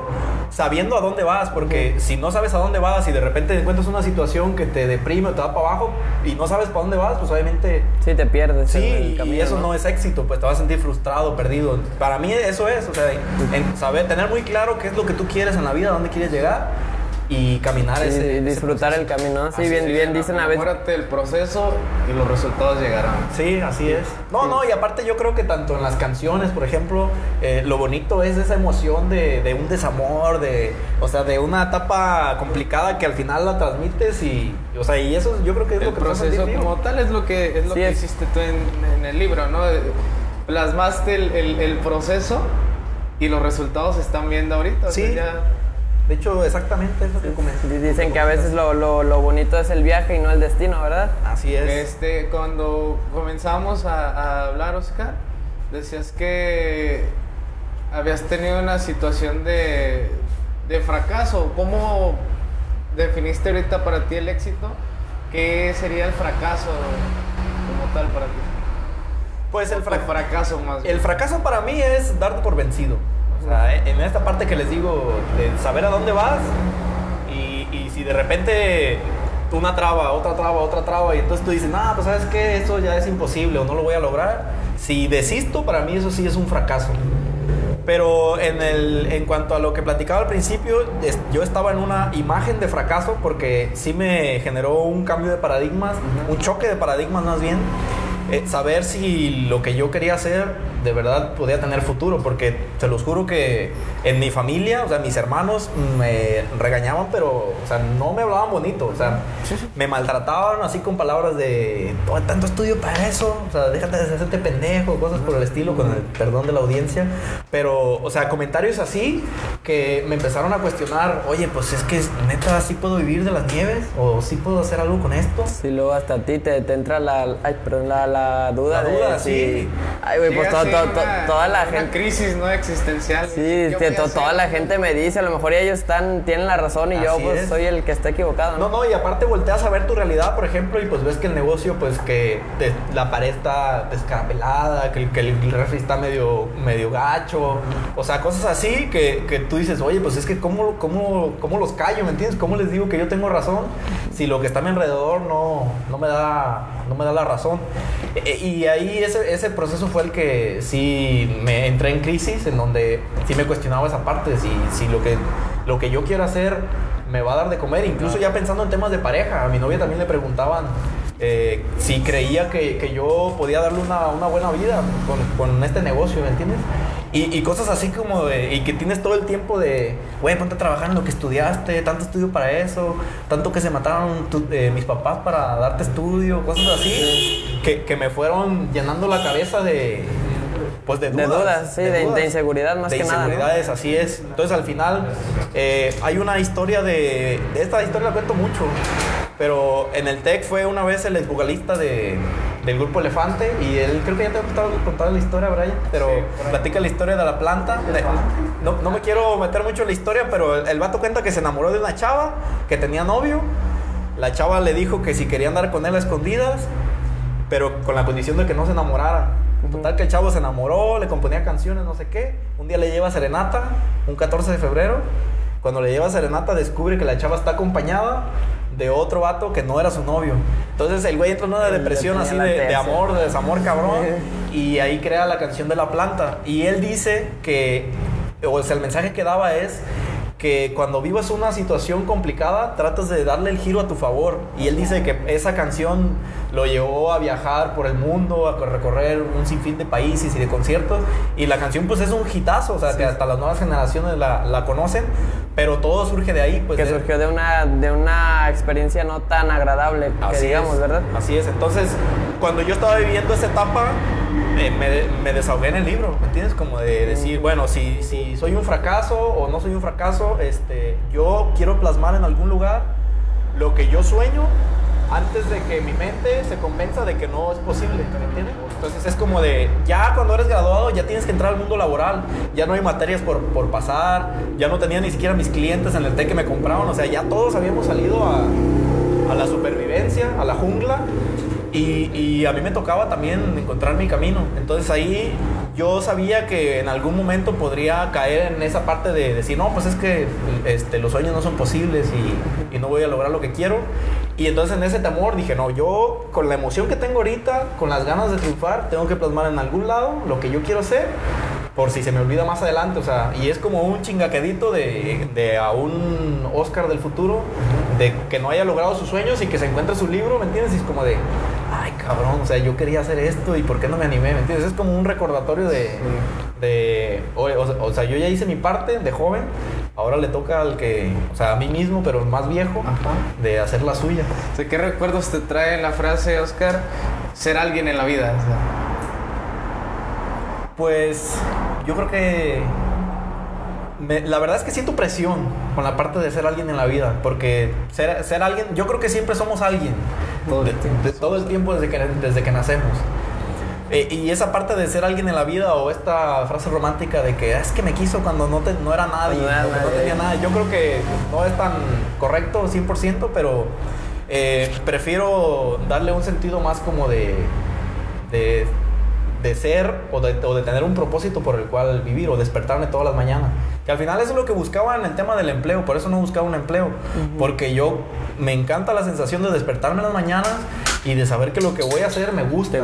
sabiendo a dónde vas, porque si no sabes a dónde vas y de repente encuentras una situación que te deprime o te va para abajo y no sabes para dónde vas, pues obviamente Sí, te pierdes. Sí, el y camino, eso no es éxito, pues te vas a sentir frustrado, perdido. Para mí eso es, o sea, en saber, tener muy claro qué es lo que tú quieres en la vida, dónde quieres llegar y caminar Sí, ese, y ese disfrutar el camino. Sí, Así bien, bien dicen a veces. Enamórate del proceso y los resultados llegarán. Sí, así es. No, no, y aparte yo creo que tanto en las canciones, por ejemplo, eh, lo bonito es esa emoción de, de un desamor, de, o sea, de una etapa complicada que al final la transmites y, o sea, y eso yo creo que es El lo que proceso como tal es lo que, es lo Sí, que es- hiciste tú en, en el libro, ¿no? Plasmaste el, el- el proceso y los resultados se están viendo ahorita. o sea, Sí. ya- De hecho, exactamente es lo que comenté. Dicen que a veces lo, lo, lo bonito es el viaje y no el destino, ¿verdad? Así es. Este, cuando comenzamos a, a hablar, Oscar, decías que habías tenido una situación de, de fracaso. ¿Cómo definiste ahorita para ti el éxito? ¿Qué sería el fracaso como tal para ti? Pues el fracaso. fracaso más. El fracaso para mí es darte por vencido. O sea, en esta parte que les digo, de saber a dónde vas y, y si de repente una traba, otra traba, otra traba, y entonces tú dices, no, pues sabes qué, eso ya es imposible o no lo voy a lograr. Si desisto, para mí eso sí es un fracaso. Pero en, el, en cuanto a lo que platicaba al principio, es- yo estaba en una imagen de fracaso porque sí me generó un cambio de paradigmas, un choque de paradigmas más bien. Eh, saber si lo que yo quería hacer de verdad podía tener futuro, porque te los juro que en mi familia, o sea, mis hermanos me regañaban, pero, o sea, no me hablaban bonito, o sea, me maltrataban así con palabras de, "Oh, tanto estudio para eso, o sea, déjate de hacerte pendejo, cosas por el estilo, con el perdón de la audiencia, pero, o sea, comentarios así que me empezaron a cuestionar, oye, pues es que neta, sí puedo vivir de las nieves, o sí puedo hacer algo con esto. Sí, luego hasta a ti te, te entra la, ay, perdón, la, la duda La duda, sí. Ay, güey, pues Llega to- to- una- toda la una gente... crisis no existencial. Sí, ¿Qué que voy a to- toda la gente me dice, a lo mejor ellos están, tienen la razón y yo pues es. soy el que está equivocado, No, ¿no? no, y aparte volteas a ver tu realidad, por ejemplo, y pues ves que el negocio, pues que te- la pared está descarapelada, que, el- que el refri está medio, medio gacho, o sea, cosas así que, que tú dices, oye, pues es que ¿cómo, cómo, ¿cómo los callo, me entiendes? ¿Cómo les digo que yo tengo razón si lo que está a mi alrededor no, no, me, da, no me da la razón? E- Y ahí ese, ese proceso fue el que sí me entré en crisis, en donde sí me cuestionaba esa parte, si, si lo, que, lo que yo quiero hacer me va a dar de comer, incluso ya pensando en temas de pareja. A mi novia también le preguntaban eh, si creía que, que yo podía darle una, una buena vida con, con este negocio, ¿me entiendes? Y, y cosas así como de, y que tienes todo el tiempo de, güey, ponte a trabajar en lo que estudiaste, tanto estudio para eso, tanto que se mataron tu- eh, mis papás para darte estudio, cosas así, que, que me fueron llenando la cabeza de, pues de De dudas. sí, de- de dudas. inseguridad más De que nada, ¿no? inseguridades, así es. Entonces al final eh, hay una historia de, de esta historia la cuento mucho, pero en el TEC fue una vez el ex vocalista de, del grupo Elefante y él creo que ya te he contado, contado la historia, Brian, pero Sí, platica la historia de la planta. De- no, no me quiero meter mucho en la historia, pero el, el vato cuenta que se enamoró de una chava que tenía novio. La chava le dijo que si quería andar con él a escondidas, pero con la condición de que no se enamorara. Total que el chavo se enamoró, le componía canciones, no sé qué. Un día le lleva serenata, un 14 de febrero. Cuando le lleva serenata descubre que la chava está acompañada de otro vato que no era su novio. Entonces el güey entra en una depresión así de, amor, de desamor cabrón. Y ahí crea la canción de la planta. Y él dice que, o sea, el mensaje que daba es que cuando vivas una situación complicada, tratas de darle el giro a tu favor. Y él dice que esa canción lo llevó a viajar por el mundo, a recorrer un sinfín de países y de conciertos. Y la canción pues es un hitazo, o sea, que hasta las nuevas generaciones la, la conocen, pero todo surge de ahí. Pues, que de- surgió de una, de una experiencia no tan agradable, que digamos, es, ¿verdad? Así es. Entonces, cuando yo estaba viviendo esa etapa, eh, me, me desahogué en el libro, ¿me entiendes? Como de decir, bueno, si, si soy un fracaso o no soy un fracaso, este, yo quiero plasmar en algún lugar lo que yo sueño antes de que mi mente se convenza de que no es posible, ¿me entiendes? Entonces es como de, ya cuando eres graduado ya tienes que entrar al mundo laboral, ya no hay materias por, por pasar, ya no tenía ni siquiera mis clientes en el té que me compraban, o sea, ya todos habíamos salido a, la supervivencia, a la jungla. Y a mí me tocaba también encontrar mi camino. Entonces ahí yo sabía que en algún momento podría caer en esa parte de decir, no, pues es que este, los sueños no son posibles y, no voy a lograr lo que quiero. Y entonces en ese temor dije, no, yo con la emoción que tengo ahorita, con las ganas de triunfar, tengo que plasmar en algún lado lo que yo quiero ser por si se me olvida más adelante, o sea, y es como un chingaquedito de, de a un Oscar del futuro, de que no haya logrado sus sueños y que se encuentre su libro, ¿me entiendes? Y es como de, cabrón, o sea, yo quería hacer esto y ¿por qué no me animé? ¿Me entiendes? Es como un recordatorio de, de o, o- o sea, yo ya hice mi parte de joven, ahora le toca al que, o sea, a mí mismo, pero más viejo, Ajá. de hacer la suya. O sea, ¿Qué recuerdos te trae la frase, Oscar? Ser alguien en la vida. O sea, Pues yo creo que me- la verdad es que siento presión con la parte de ser alguien en la vida, porque ser, ser alguien, yo creo que siempre somos alguien, Todo el tiempo. de todo el tiempo desde que, desde que nacemos. Eh, y esa parte de ser alguien en la vida o esta frase romántica de que "Ah, es que me quiso cuando no, te- no era nadie, no era o que no nadie". tenía nada, yo creo que no es tan correcto 100%, pero eh, prefiero darle un sentido más como de, de, de ser o de, o de tener un propósito por el cual vivir o despertarme todas las mañanas. Que al final eso es lo que buscaba en el tema del empleo, por eso no buscaba un empleo, porque yo me encanta la sensación de despertarme en las mañanas y de saber que lo que voy a hacer me gusta.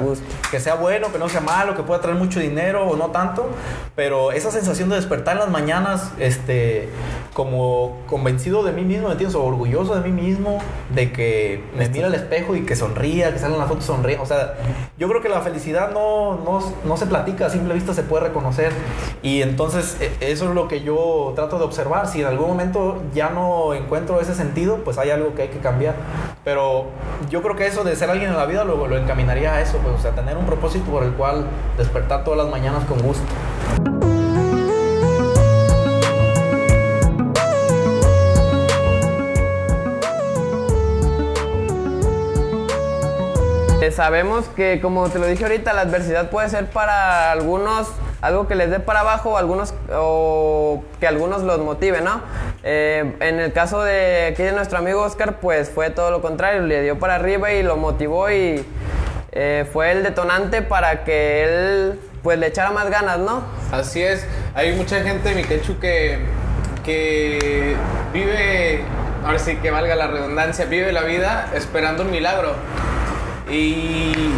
Que sea bueno, que no sea malo, que pueda traer mucho dinero o no tanto, pero esa sensación de despertar en las mañanas, este, como convencido de mí mismo, ¿me entiendes? O orgulloso de mí mismo, de que me mira al espejo y que sonría, que salen las fotos sonría. O sea, yo creo que la felicidad no, no, no se platica, a simple vista se puede reconocer. Y entonces e, eso es lo que yo trato de observar. Si en algún momento ya no encuentro ese sentido, pues hay algo que hay que cambiar. Pero yo creo que eso de ser alguien en la vida lo, lo encaminaría a eso, pues, o sea, tener un propósito por el cual despertar todas las mañanas con gusto. Eh, sabemos que, como te lo dije ahorita, la adversidad puede ser para algunos algo que les dé para abajo algunos, o que algunos los motive, ¿no? Eh, en el caso de aquí de nuestro amigo Oscar, pues fue todo lo contrario, le dio para arriba y lo motivó y eh, fue el detonante para que él pues le echara más ganas, ¿no? Así es, hay mucha gente, mi quechu, que, que vive, ahora sí que valga la redundancia, vive la vida esperando un milagro. Y,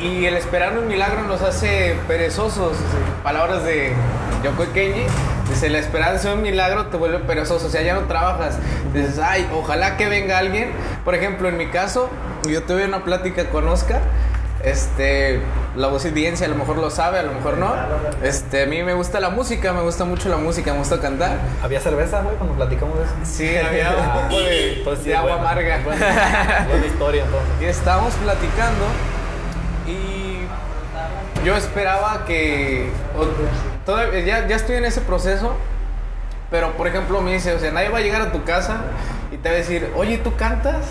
y el esperar un milagro nos hace perezosos. Palabras de Yoko Kenji. Dice, la esperanza de un milagro te vuelve perezoso. O sea, ya no trabajas. Dices, ay, ojalá que venga alguien. Por ejemplo, en mi caso, yo tuve una plática con Oscar. Este, la voz audiencia a lo mejor lo sabe, a lo mejor no. Este, a mí me gusta la música, me gusta mucho la música, me gusta cantar. ¿Había cerveza, güey, cuando platicamos de eso? Sí, había un poco de, Pues sí, de agua buena, amarga. Buena, buena historia, entonces. Y estábamos platicando yo esperaba que o- todavía ya, ya estoy en ese proceso, pero por ejemplo me dice, o sea, nadie va a llegar a tu casa y te va a decir, oye, ¿tú cantas?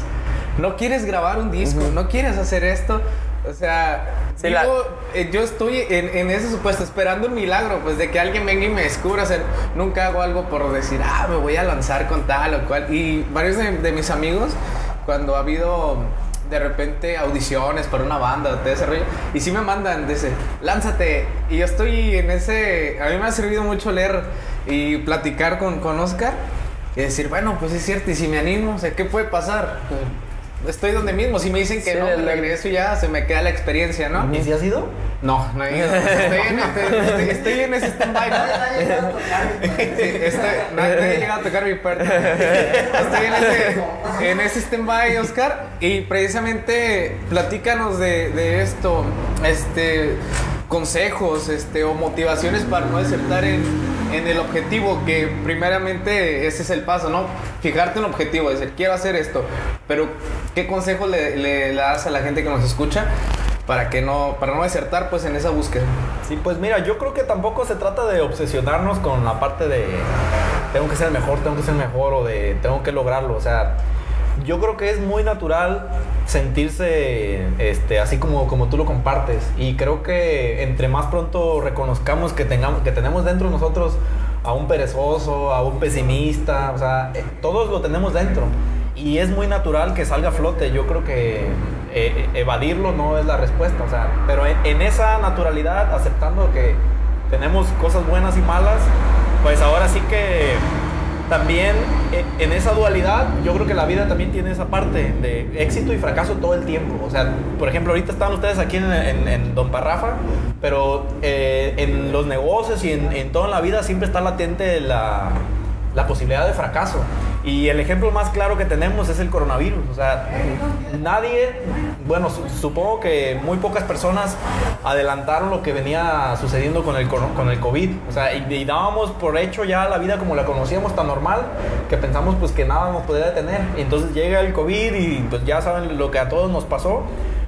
¿No quieres grabar un disco? ¿No quieres hacer esto? O sea, Sí, digo, la- eh, yo estoy en, en ese supuesto, esperando un milagro, pues de que alguien venga y me descubra. O sea, nunca hago algo por decir, ah, me voy a lanzar con tal o cual. Y varios de, de mis amigos, cuando ha habido de repente audiciones para una banda, de ese rollo, y sí me mandan, dice, lánzate. Y yo estoy en ese. A mí me ha servido mucho leer y platicar con, con Oscar y decir, bueno, pues es cierto, y si me animo, o sea, ¿qué puede pasar? Estoy donde mismo, si me dicen que Sí, no, me el- regreso y ya se me queda la experiencia, ¿no? ¿Y si has ido? No, no he ido. Estoy en, este- estoy- estoy en ese stand-by. ¿no? Sí, estoy- no, no he llegado a tocar mi puerta. Estoy en ese, en ese stand-by, Oscar. Y precisamente platícanos de, de esto. Este consejos este, o motivaciones para no desertar en, en el objetivo, que primeramente ese es el paso, ¿no? Fijarte un objetivo, decir, quiero hacer esto, pero ¿qué consejo le, le- das a la gente que nos escucha para que no, para no desertar pues en esa búsqueda? Sí, pues mira, yo creo que tampoco se trata de obsesionarnos con la parte de tengo que ser el mejor, tengo que ser el mejor o de tengo que lograrlo. O sea, yo creo que es muy natural sentirse este, así como, como tú lo compartes. Y creo que entre más pronto reconozcamos que, tengamos, que tenemos dentro de nosotros a un perezoso, a un pesimista, o sea, eh, todos lo tenemos dentro. Y es muy natural que salga a flote. Yo creo que eh, evadirlo no es la respuesta. O sea, pero en esa naturalidad, aceptando que tenemos cosas buenas y malas, pues ahora sí que también eh, en esa dualidad, yo creo que la vida también tiene esa parte de éxito y fracaso todo el tiempo. O sea, por ejemplo, ahorita están ustedes aquí en, Don Parrafa, pero eh, en los negocios y en, en toda la vida siempre está latente la, la posibilidad de fracaso. Y el ejemplo más claro que tenemos es el coronavirus. O sea, nadie, bueno, su- supongo que muy pocas personas adelantaron lo que venía sucediendo con el, con el COVID. O sea, y, y dábamos por hecho ya la vida como la conocíamos tan normal que pensamos pues que nada nos podía detener. Y entonces llega el COVID y pues ya saben lo que a todos nos pasó.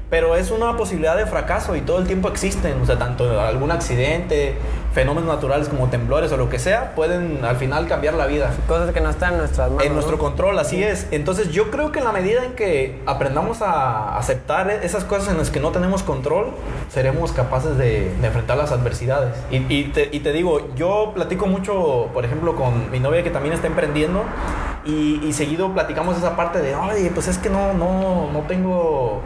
Pero es una posibilidad de fracaso y todo el tiempo existen. O sea, tanto algún accidente, fenómenos naturales como temblores o lo que sea, pueden al final cambiar la vida. Cosas que no están en nuestras manos. En nuestro control, así es. Entonces yo creo que en la medida en que aprendamos a aceptar esas cosas en las que no tenemos control, seremos capaces de, de enfrentar las adversidades. Y, y te, y te digo, yo platico mucho, por ejemplo, con mi novia que también está emprendiendo y, y seguido platicamos esa parte de, oye, pues es que no, no, no tengo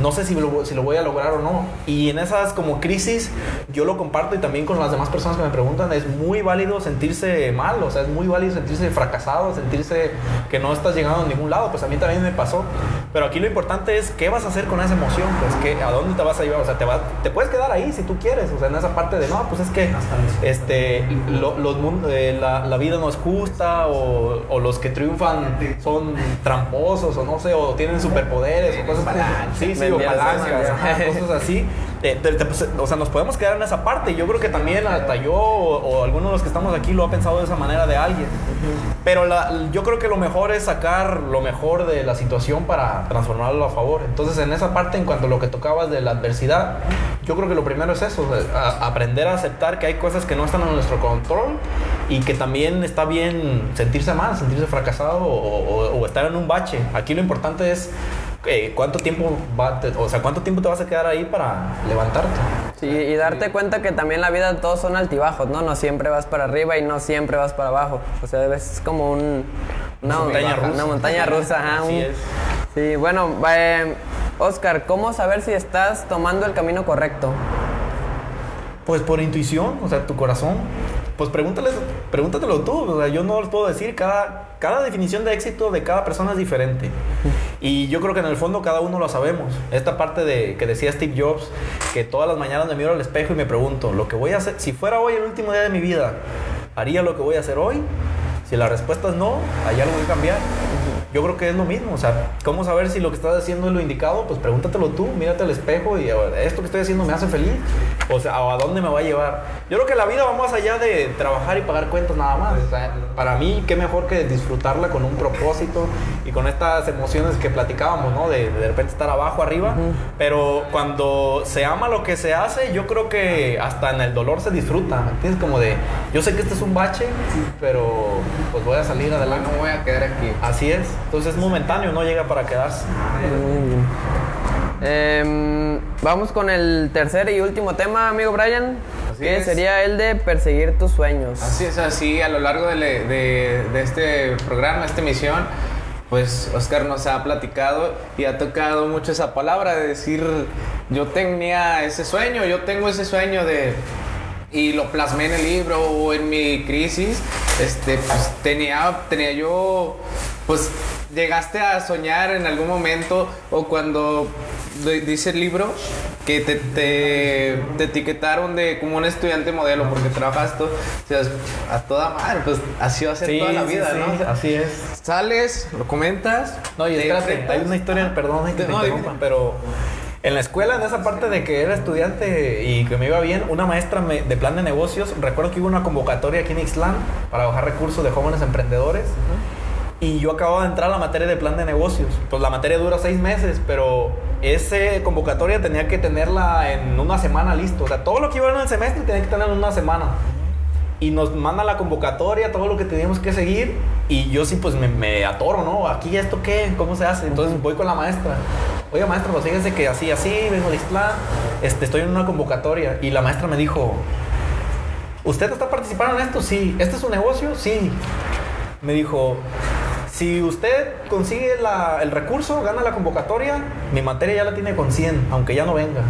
no sé si lo, si lo voy a lograr o no. Y en esas como crisis, yo lo comparto y también con las demás personas que me preguntan, es muy válido sentirse mal, o sea, es muy válido sentirse fracasado, sentirse que no estás llegando a ningún lado, pues a mí también me pasó. Pero aquí lo importante es qué vas a hacer con esa emoción, pues que, a dónde te vas a llevar, o sea, te, va, te puedes quedar ahí si tú quieres, o sea, en esa parte de, no, pues es que este, lo- los eh, la, la vida no es justa o, o los que triunfan son tramposos o no sé, o tienen superpoderes o cosas así. Sí, sí, o palancas, cosas. ajá, cosas así. Eh, te- te- pues, o sea, nos podemos quedar en esa parte. Yo creo que también hasta yo o, o alguno de los que estamos aquí lo ha pensado de esa manera de alguien. Pero la- yo creo que lo mejor es sacar lo mejor de la situación para transformarlo a favor. Entonces, en esa parte, en cuanto a lo que tocabas de la adversidad, yo creo que lo primero es eso, a- aprender a aceptar que hay cosas que no están en nuestro control y que también está bien sentirse mal, sentirse fracasado o, o- o estar en un bache. Aquí lo importante es eh, cuánto tiempo va, te- o sea, cuánto tiempo te vas a quedar ahí para levantarte. Sí, y darte cuenta que también la vida todos son altibajos, ¿no? No siempre vas para arriba y no siempre vas para abajo. O sea, es como un, una, montaña rusa. Una montaña rusa, ajá. Así un- es. Sí, bueno, eh, Oscar, ¿cómo saber si estás tomando el camino correcto? Pues por intuición, o sea, tu corazón. Pues pregúntale, pregúntatelo tú. O sea, yo no les puedo decir. Cada, cada definición de éxito de cada persona es diferente. Y yo creo que en el fondo cada uno lo sabemos. Esta parte de que decía Steve Jobs, que todas las mañanas me miro al espejo y me pregunto, lo que voy a hacer, si fuera hoy el último día de mi vida, ¿haría lo que voy a hacer hoy? Si la respuesta es no, hay algo que cambiar. Yo creo que es lo mismo, o sea, ¿cómo saber si lo que estás haciendo es lo indicado? Pues pregúntatelo tú, mírate al espejo y "Oh, esto que estoy haciendo me hace feliz, o sea, ¿a dónde me va a llevar? Yo creo que la vida va más allá de trabajar y pagar cuentas nada más. O sea, para mí, qué mejor que disfrutarla con un propósito y con estas emociones que platicábamos, ¿no? De de repente estar abajo, arriba, pero cuando se ama lo que se hace, yo creo que hasta en el dolor se disfruta, ¿me entiendes? Como de, yo sé que este es un bache, pero pues voy a salir No adelante. me voy a quedar aquí. Así es. Entonces es momentáneo, no llega para quedarse. Muy bien. Em, vamos con el tercer y último tema, amigo Brian, Así que es. sería el de perseguir tus sueños. Así es, así a lo largo de- de este programa, esta emisión, pues Oscar nos ha platicado y ha tocado mucho esa palabra de decir, yo tenía ese sueño, yo tengo ese sueño de... Y lo plasmé en el libro o en mi crisis, este, pues tenía, tenía yo, pues llegaste a soñar en algún momento o cuando dice el libro que te, te, te etiquetaron de como un estudiante modelo porque trabajas todo, o sea, a toda madre, pues así va a ser toda la vida, sí, ¿no? Así es. Sales, lo comentas. No, y te espérate, hay una historia, perdón, que te No, interrumpa, pero en la escuela, en esa parte de que era estudiante y que me iba bien, una maestra me- de plan de negocios, recuerdo que hubo una convocatoria aquí en Ixtlán para bajar recursos de jóvenes emprendedores. Y yo acababa de entrar a la materia de plan de negocios. Pues la materia dura seis meses, pero ese convocatoria tenía que tenerla en una semana listo. O sea, todo lo que iba en el semestre tenía que tenerlo en una semana. Y nos mandan la convocatoria, todo lo que teníamos que seguir. Y yo sí, pues me, me atoro, ¿no? Aquí, ¿esto qué? ¿Cómo se hace? Entonces voy con la maestra. Oiga, maestra, pues fíjese que así, así, vengo de Ixtlán, este, estoy en una convocatoria. Y la maestra me dijo, ¿usted está participando en esto? Sí. ¿Este es su negocio? Sí. Me dijo, si usted consigue la- el recurso, gana la convocatoria, mi materia ya la tiene con 100, aunque ya no venga.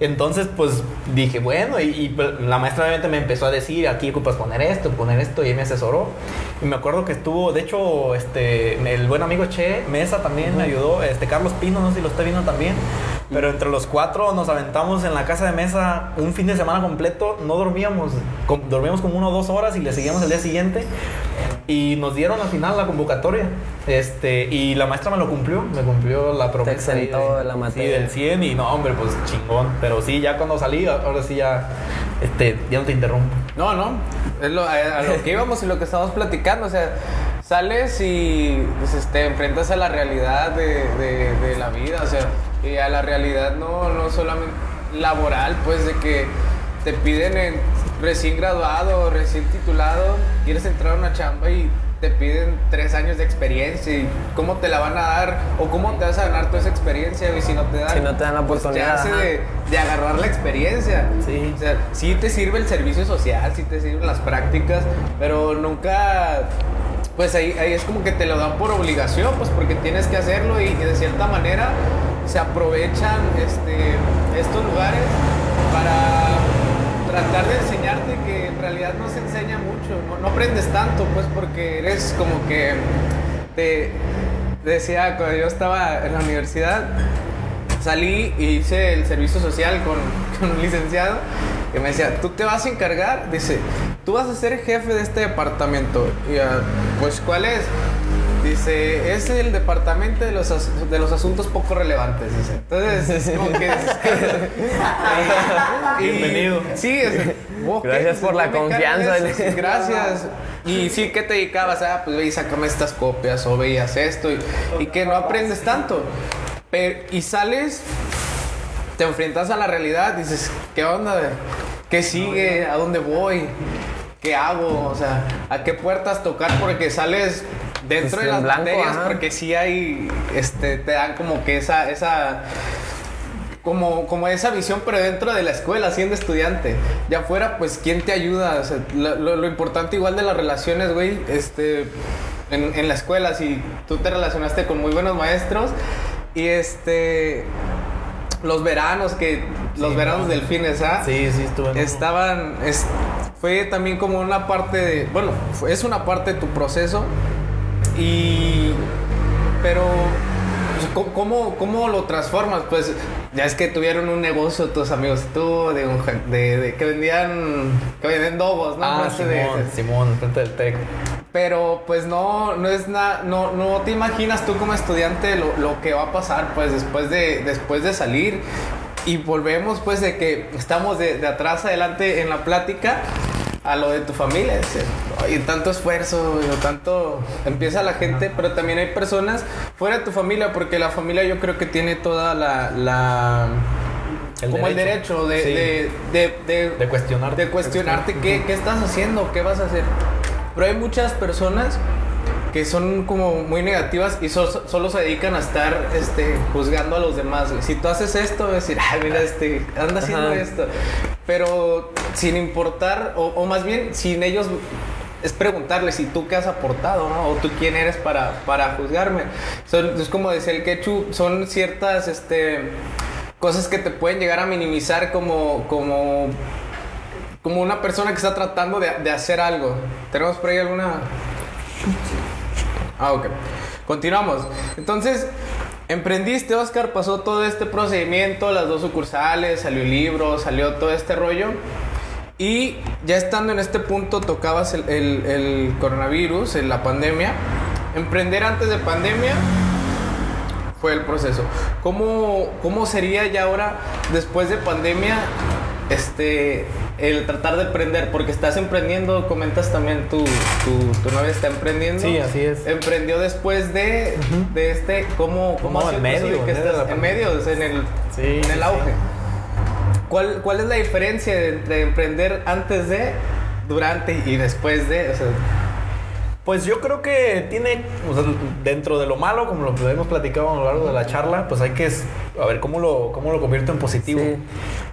Entonces, pues dije, bueno, y, y, pues, la maestra obviamente me empezó a decir, aquí ocupas poner esto, poner esto, y me asesoró. Y me acuerdo que estuvo, de hecho, este, el buen amigo Che Mesa también me ayudó, este, Carlos Pino, no sé si lo está viendo también. Pero entre los cuatro nos aventamos en la casa de mesa un fin de semana completo, no dormíamos, com- dormíamos como una o dos horas y le seguíamos el día siguiente. Y nos dieron al final la convocatoria. Este, y la maestra me lo cumplió, me cumplió la promesa. exentó de la materia. Sí, del 100 y no, hombre, pues chingón. Pero sí, ya cuando salí, ahora sí ya, este, ya no te interrumpo. No, no. Es lo, a, a lo que íbamos y lo que estamos platicando. O sea, sales y pues, te enfrentas a la realidad de, de- de la vida. O sea, y a la realidad no, no solamente laboral, pues de que te piden en recién graduado, recién titulado, quieres entrar a una chamba y te piden tres años de experiencia y cómo te la van a dar o cómo te vas a ganar toda esa experiencia y si no te dan, Si no te dan la pues, oportunidad, de, de agarrar la experiencia. Sí. O sea, sí te sirve el servicio social, sí te sirven las prácticas, pero nunca, pues ahí, ahí es como que te lo dan por obligación, pues porque tienes que hacerlo y, y de cierta manera se aprovechan este, estos lugares para tratar de enseñarte que en realidad no se enseña mucho, no, aprendes tanto, pues porque eres como que te decía cuando yo estaba en la universidad, salí y hice el servicio social con, un licenciado que me decía, tú te vas a encargar, dice, tú vas a ser jefe de este departamento. Y pues, ¿cuál es? Dice, es el departamento de los, as- de los asuntos poco relevantes, dice. Entonces, como que... y- Bienvenido. Sí, es. Gracias por la "No me confianza". sí, Gracias. Y sí, ¿qué te dedicabas? Ah, pues ve y sácame estas copias o veías esto y, y que no aprendes tanto. Pero, y sales, te enfrentas a la realidad, dices, ¿qué onda? ¿Qué sigue? ¿A dónde voy? ¿Qué hago? O sea, ¿a qué puertas tocar? Porque sales dentro Pues de las blanco, materias, ajá. porque sí hay, este, te dan como que esa, esa, como, como esa visión, pero dentro de la escuela, siendo estudiante. Ya afuera, pues, ¿quién te ayuda? O sea, lo, lo- lo importante igual de las relaciones, güey, este, en, en la escuela, si tú te relacionaste con muy buenos maestros y este, los veranos, que los Sí, veranos no. delfines, ¿ah? Sí, sí, estuve. Estaban, es- fue también como una parte de, bueno, es una parte de tu proceso y, pero, pues, ¿cómo- ¿cómo, lo transformas? Pues ya es que tuvieron un negocio tus amigos, tú, de, un de, de- que vendían, que vendían dogos, ¿no? Ah, Frente de- Simón, Simón, frente del TEC. pero pues no, no es nada, no, no te imaginas tú como estudiante lo, lo que va a pasar pues después de, después de salir. Y volvemos pues de que estamos de, de atrás adelante en la plática a lo de tu familia. dice, Y tanto esfuerzo, y tanto empieza la gente, pero también hay personas fuera de tu familia, porque la familia yo creo que tiene toda la... la El como el derecho. de, Sí. de, de, de- De cuestionarte. de cuestionarte qué, qué estás haciendo, qué vas a hacer. Pero hay muchas personas que son como muy negativas y so- solo se dedican a estar este, juzgando a los demás. güey. Si tú haces esto, decir, ay, mira, este, anda haciendo Ajá. esto. Pero sin importar, o, o más bien sin ellos, es preguntarles si tú qué has aportado, ¿no? O tú quién eres para, para juzgarme. Son, es como decía el Quechu, son ciertas este, cosas que te pueden llegar a minimizar como, como como una persona que está tratando de, de hacer algo. ¿Tenemos por ahí alguna? Ah, ok. Continuamos. Entonces, emprendiste, Oscar, pasó todo este procedimiento, las dos sucursales, salió el libro, salió todo este rollo. Y ya estando en este punto, tocabas el, el- el coronavirus, la pandemia. Emprender antes de pandemia fue el proceso. ¿Cómo, cómo sería ya ahora, después de pandemia, este, el tratar de emprender? Porque estás emprendiendo, comentas también tu, tu, tu novia está emprendiendo. Sí, así es. Emprendió después de, de este, ¿cómo, cómo No, en medio, que en estás en medio, en el, Sí, en el auge? sí. ¿Cuál, ¿Cuál es la diferencia de emprender antes de, durante y después de? O sea, Pues yo creo que tiene, o sea, dentro de lo malo, como lo hemos platicado a lo largo de la charla, pues hay que a ver cómo lo, cómo lo convierto en positivo. Sí.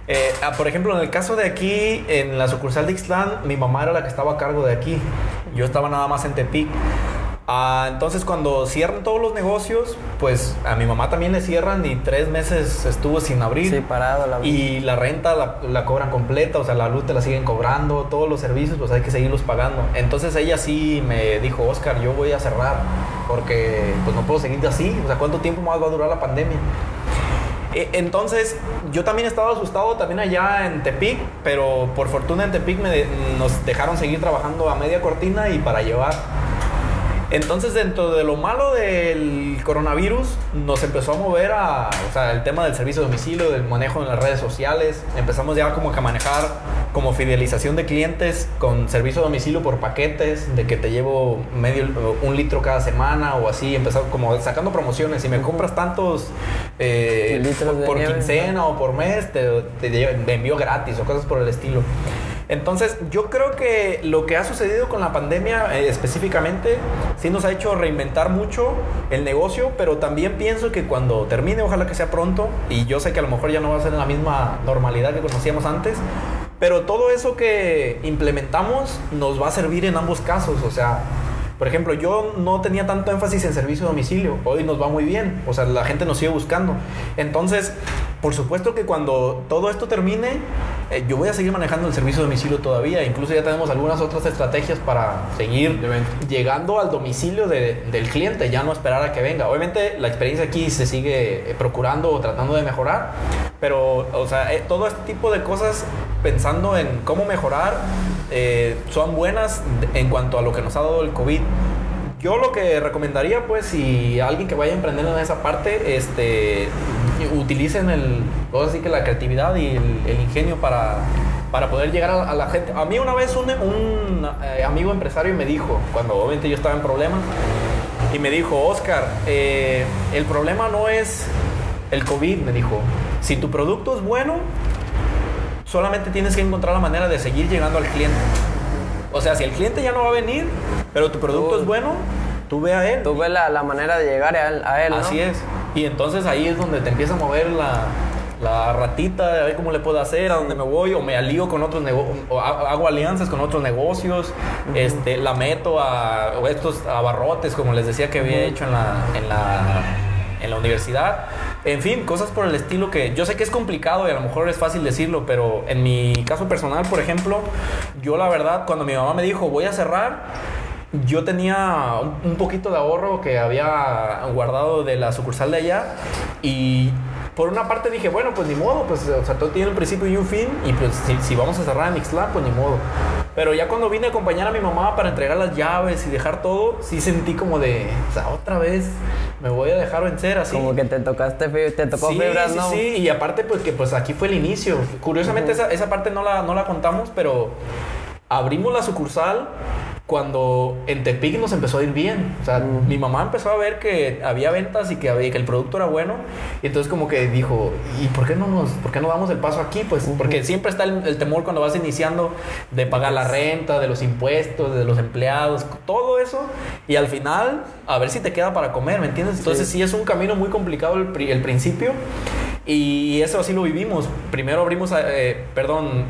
Eh, ah, por ejemplo, en el caso de aquí, en la sucursal de Ixtlán, mi mamá era la que estaba a cargo de aquí. Yo estaba nada más en Tepic. Ah, entonces, cuando cierran todos los negocios, pues a mi mamá también le cierran y tres meses estuvo sin abrir. Sí, parado la Y la renta la, la cobran completa, o sea, la luz te la siguen cobrando, todos los servicios pues hay que seguirlos pagando. Entonces ella sí me dijo, Oscar, yo voy a cerrar porque pues no puedo seguir así, o sea, ¿cuánto tiempo más va a durar la pandemia? E- Entonces, yo también estaba asustado también allá en Tepic, pero por fortuna en Tepic me de- nos dejaron seguir trabajando a media cortina y para llevar. Entonces, dentro de lo malo del coronavirus, nos empezó a mover a, o sea, el tema del servicio de domicilio, del manejo en las redes sociales. Empezamos ya como que a manejar como fidelización de clientes con servicio domicilio por paquetes, de que te llevo medio, un litro cada semana o así. Empezamos como sacando promociones. Si me compras tantos eh, por nieve. quincena o por mes, te, te envío gratis o cosas por el estilo. Entonces, yo creo que lo que ha sucedido con la pandemia eh, específicamente sí nos ha hecho reinventar mucho el negocio, pero también pienso que cuando termine, ojalá que sea pronto, y yo sé que a lo mejor ya no va a ser la misma normalidad que conocíamos antes, pero todo eso que implementamos nos va a servir en ambos casos, o sea, Por ejemplo, yo no tenía tanto énfasis en servicio a domicilio. Hoy nos va muy bien. O sea, la gente nos sigue buscando. Entonces, por supuesto que cuando todo esto termine, eh, yo voy a seguir manejando el servicio de domicilio todavía. Incluso ya tenemos algunas otras estrategias para seguir llegando al domicilio de- del cliente, ya no esperar a que venga. Obviamente la experiencia aquí se sigue eh, procurando o tratando de mejorar, pero, o sea, eh, todo este tipo de cosas pensando en cómo mejorar eh, son buenas en cuanto a lo que nos ha dado el COVID. Yo lo que recomendaría, pues, si alguien que vaya a emprender en esa parte, este, utilicen el, ahora sí que la creatividad y el, el ingenio para, para poder llegar a, a la gente. A mí una vez un, un, eh, amigo empresario me dijo, cuando obviamente yo estaba en problemas, y me dijo, Oscar, eh, el problema no es el COVID, me dijo. Si tu producto es bueno, solamente tienes que encontrar la manera de seguir llegando al cliente. O sea, si el cliente ya no va a venir, pero tu producto Tú- es bueno, tú ve a él. Tú ves la, la manera de llegar a él, a él, ¿no? Así es. Y entonces ahí es donde te empieza a mover la, la ratita, a ver cómo le puedo hacer, a dónde me voy, o me alío con otros negocios, o ha- hago alianzas con otros negocios, este, la meto a estos abarrotes, como les decía que había hecho en la, en la, en la universidad. En fin, cosas por el estilo que yo sé que es complicado y a lo mejor es fácil decirlo, pero en mi caso personal, por ejemplo, yo la verdad, cuando mi mamá me dijo voy a cerrar, yo tenía un, poquito de ahorro que había guardado de la sucursal de allá y por una parte dije, bueno, pues ni modo, pues o sea, todo tiene un principio y un fin y pues si, si vamos a cerrar en Ixtlán, pues ni modo. Pero ya cuando vine a acompañar a mi mamá para entregar las llaves y dejar todo, sí sentí como de, o sea, otra vez me voy a dejar vencer así. Como que te tocaste, te tocó Sí, fibras, sí, ¿no? sí, y aparte pues que pues aquí fue el inicio. Curiosamente esa, esa parte no la, no la contamos, pero abrimos la sucursal cuando en Tepic nos empezó a ir bien. O sea, mi mamá empezó a ver que había ventas y que, había, que el producto era bueno. Y entonces como que dijo, ¿y por qué no nos, por qué no damos el paso aquí? Pues porque siempre está el, el temor cuando vas iniciando de pagar la renta, de los impuestos, de los empleados, todo eso. Y al final, a ver si te queda para comer, ¿me entiendes? Entonces sí, es un camino muy complicado el, pri- el principio. Y eso así lo vivimos. Primero abrimos, eh, perdón,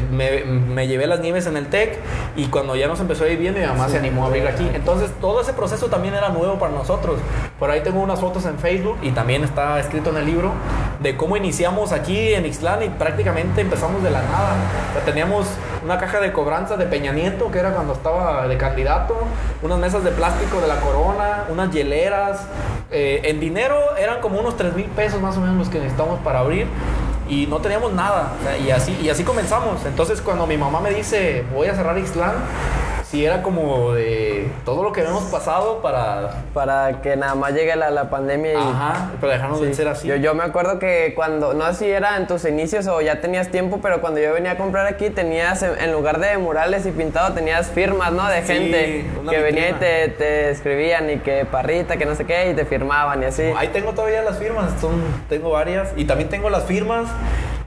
me, me llevé las nieves en el TEC y cuando ya nos empezó a ir bien, mi mamá se animó a abrir aquí. Entonces todo ese proceso también era nuevo para nosotros. Por ahí tengo unas fotos en Facebook y también está escrito en el libro de cómo iniciamos aquí en Ixtlán y prácticamente empezamos de la nada. O sea, teníamos una caja de cobranza de Peña Nieto, que era cuando estaba de candidato, unas mesas de plástico de la corona, unas hieleras. Eh, en dinero eran como unos 3 mil pesos más o menos los que necesitamos para abrir y no teníamos nada. Y, así, y así comenzamos. Entonces cuando mi mamá me dice voy a cerrar Ixtlán, sí era como de todo lo que hemos pasado para... Para que nada más llegue la, la pandemia y... Ajá, para dejarnos Sí. vencer así. Yo, yo me acuerdo que cuando, no sé si era en tus inicios o ya tenías tiempo, pero cuando yo venía a comprar aquí tenías, en, lugar de murales y pintado, tenías firmas, ¿no? De Sí, gente que venía y te, te escribían y que parrita, que no sé qué, y te firmaban y así. Ahí tengo todavía las firmas, son, tengo varias. Y también tengo las firmas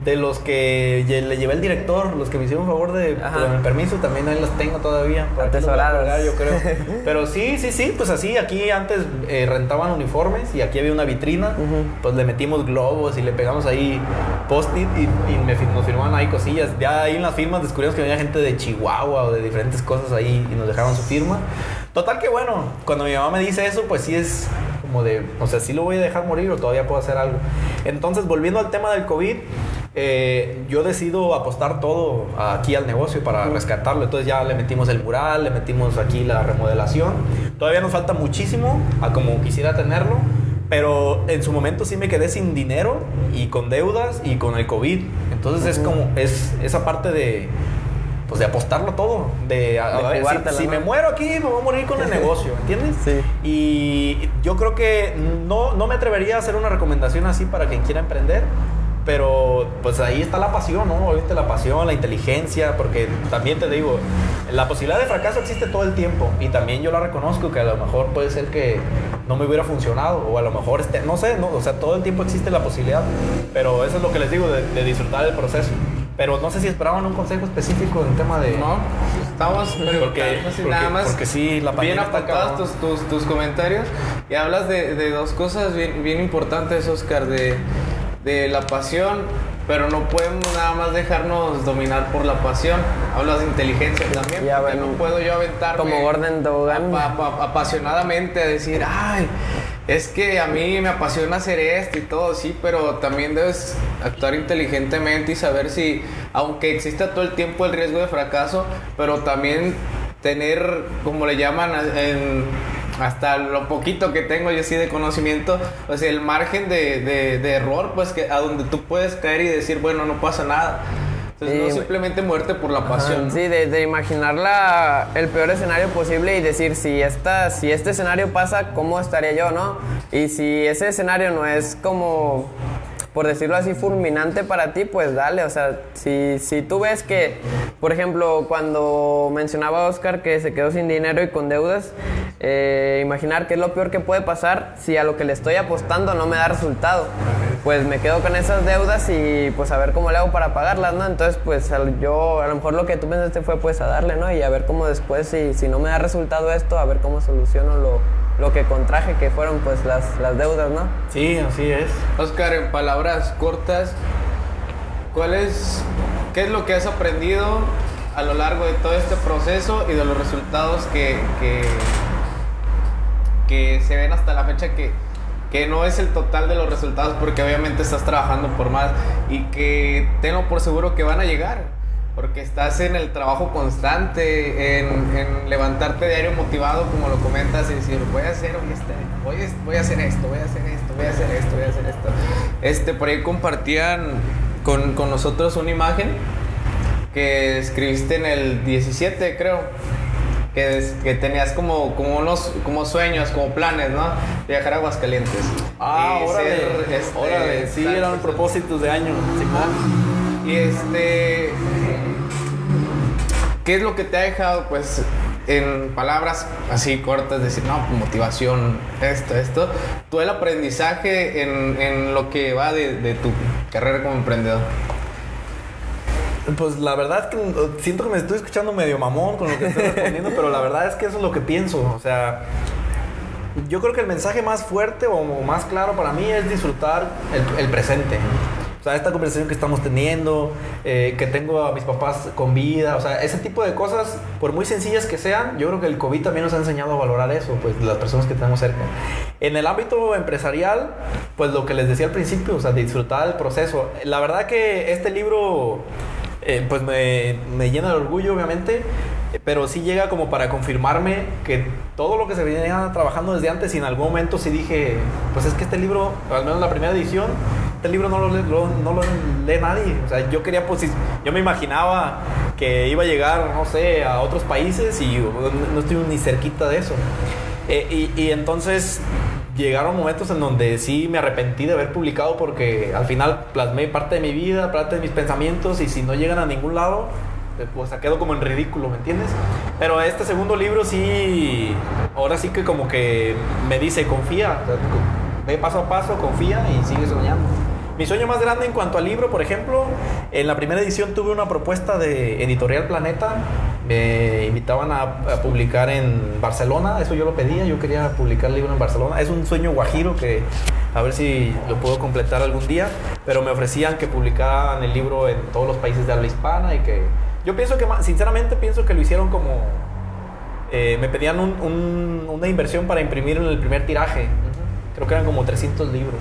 de los que le llevé el director, los que me hicieron favor de el permiso, también ahí las tengo todavía. Por aquí los voy a Atesoradas. colgar, yo creo. Pero sí, sí, sí, pues así, aquí antes eh, rentaban uniformes y aquí había una vitrina, pues le metimos globos y le pegamos ahí post-it y, y me nos firmaban ahí cosillas. Ya ahí en las firmas descubrimos que venía gente de Chihuahua o de diferentes cosas ahí y nos dejaron su firma. Total que bueno, cuando mi mamá me dice eso, pues sí es como de, o sea, sí lo voy a dejar morir o todavía puedo hacer algo. Entonces, volviendo al tema del COVID, eh, yo decido apostar todo aquí al negocio para rescatarlo. Entonces ya le metimos el mural, le metimos aquí la remodelación. Todavía nos falta muchísimo a como quisiera tenerlo. Pero en su momento sí me quedé sin dinero y con deudas y con el COVID. Entonces es como, es esa parte de, pues de apostarlo todo. De, a- a si- si, me muero aquí, me voy a morir con el negocio, ¿entiendes? Sí. Y yo creo que no, no me atrevería a hacer una recomendación así para quien quiera emprender. Pero pues ahí está la pasión, ¿no? Obviamente la pasión, la inteligencia, porque también te digo, la posibilidad de fracaso existe todo el tiempo y también yo la reconozco que a lo mejor puede ser que no me hubiera funcionado o a lo mejor, este, no sé, no, o sea, todo el tiempo existe la posibilidad, pero eso es lo que les digo, de, de disfrutar el proceso. Pero no sé si esperaban un consejo específico en tema de... No, estamos Porque, preguntando si porque- nada más porque sí, la bien apuntados tus, tus, tus comentarios y hablas de, de dos cosas bien, bien importantes, Oscar, de, de la pasión pero no podemos nada más dejarnos dominar por la pasión. Hablas de inteligencia también, Ya, porque no puedo yo aventarme como Gordon Dogan. apa- apa- apasionadamente a decir, ay, es que a mí me apasiona hacer esto y todo, sí, pero también debes actuar inteligentemente y saber si, aunque exista todo el tiempo el riesgo de fracaso, pero también tener, como le llaman, en- hasta lo poquito que tengo yo sí de conocimiento, o sea, el margen de, de- de error, pues que a donde tú puedes caer y decir, bueno, no pasa nada. Entonces, Sí, no simplemente muerte por la pasión. ¿no? Sí, de, de imaginar la- el peor escenario posible y decir si esta, si este escenario pasa, ¿cómo estaría yo, no? Y si ese escenario no es como, por decirlo así, fulminante para ti, pues dale. O sea, si, si tú ves que, por ejemplo, cuando mencionaba Oscar que se quedó sin dinero y con deudas, eh, imaginar qué es lo peor que puede pasar si a lo que le estoy apostando no me da resultado. Pues me quedo con esas deudas y pues a ver cómo le hago para pagarlas, ¿no? Entonces pues yo a lo mejor lo que tú pensaste fue pues a darle, ¿no? Y a ver cómo después si, si no me da resultado esto, a ver cómo soluciono lo, lo que contraje que fueron pues las, las deudas, ¿no? Sí, así es. Oscar, en palabras cortas, ¿cuál es, ¿qué es lo que has aprendido a lo largo de todo este proceso y de los resultados que, que, que se ven hasta la fecha que, que no es el total de los resultados porque obviamente estás trabajando por más y que tengo por seguro que van a llegar? Porque estás en el trabajo constante, en, en levantarte diario motivado, como lo comentas, y decir, voy a hacer hoy este, voy, a- voy a hacer esto, voy a hacer esto, voy a hacer esto, voy a hacer esto. Este, por ahí compartían con, con nosotros una imagen que escribiste en el 17, creo. Que, es- que tenías como, como unos como sueños, como planes, ¿no? Viajar a Aguascalientes. Ah, órale. este, órale. Sí, eran propósitos de año. Simón. y este. ¿Qué es lo que te ha dejado, pues, en palabras así cortas, decir, no, pues, motivación, esto, esto? Tú el aprendizaje en, en lo que va de, tu carrera como emprendedor. Pues la verdad es que uh, siento que me estoy escuchando medio mamón con lo que estoy respondiendo, pero la verdad es que eso es lo que pienso. O sea, yo creo que el mensaje más fuerte o más claro para mí es disfrutar el presente. O sea, esta conversación que estamos teniendo, eh, que tengo a mis papás con vida, o sea, ese tipo de cosas, por muy sencillas que sean, yo creo que el COVID también nos ha enseñado a valorar eso, pues las personas que tenemos cerca. En el ámbito empresarial, pues lo que les decía al principio, o sea, disfrutar el proceso. La verdad que este libro, eh, pues me, me llena de orgullo, obviamente, pero sí llega como para confirmarme que todo lo que se venía trabajando desde antes y en algún momento sí dije, pues es que este libro, al menos la primera edición, este libro no lo, lee- lo- no lo lee nadie. O sea, yo quería, pues, yo me imaginaba que iba a llegar, no sé, a otros países y yo no estoy ni cerquita de eso. Eh, y, y entonces llegaron momentos en donde sí me arrepentí de haber publicado porque al final plasmé parte de mi vida, parte de mis pensamientos y si no llegan a ningún lado, eh, pues quedo como en ridículo, ¿me entiendes? Pero este segundo libro sí, ahora sí que como que me dice, confía, o sea, ve paso a paso, confía y sigue soñando. Mi sueño más grande en cuanto al libro, por ejemplo, en la primera edición tuve una propuesta de Editorial Planeta. Me invitaban a, publicar en Barcelona, eso yo lo pedía, yo quería publicar el libro en Barcelona. Es un sueño guajiro que a ver si lo puedo completar algún día, pero me ofrecían que publicaran el libro en todos los países de habla hispana y que yo pienso que, sinceramente, pienso que lo hicieron como eh, me pedían un- un- una inversión para imprimir en el primer tiraje. Creo que eran como 300 libros.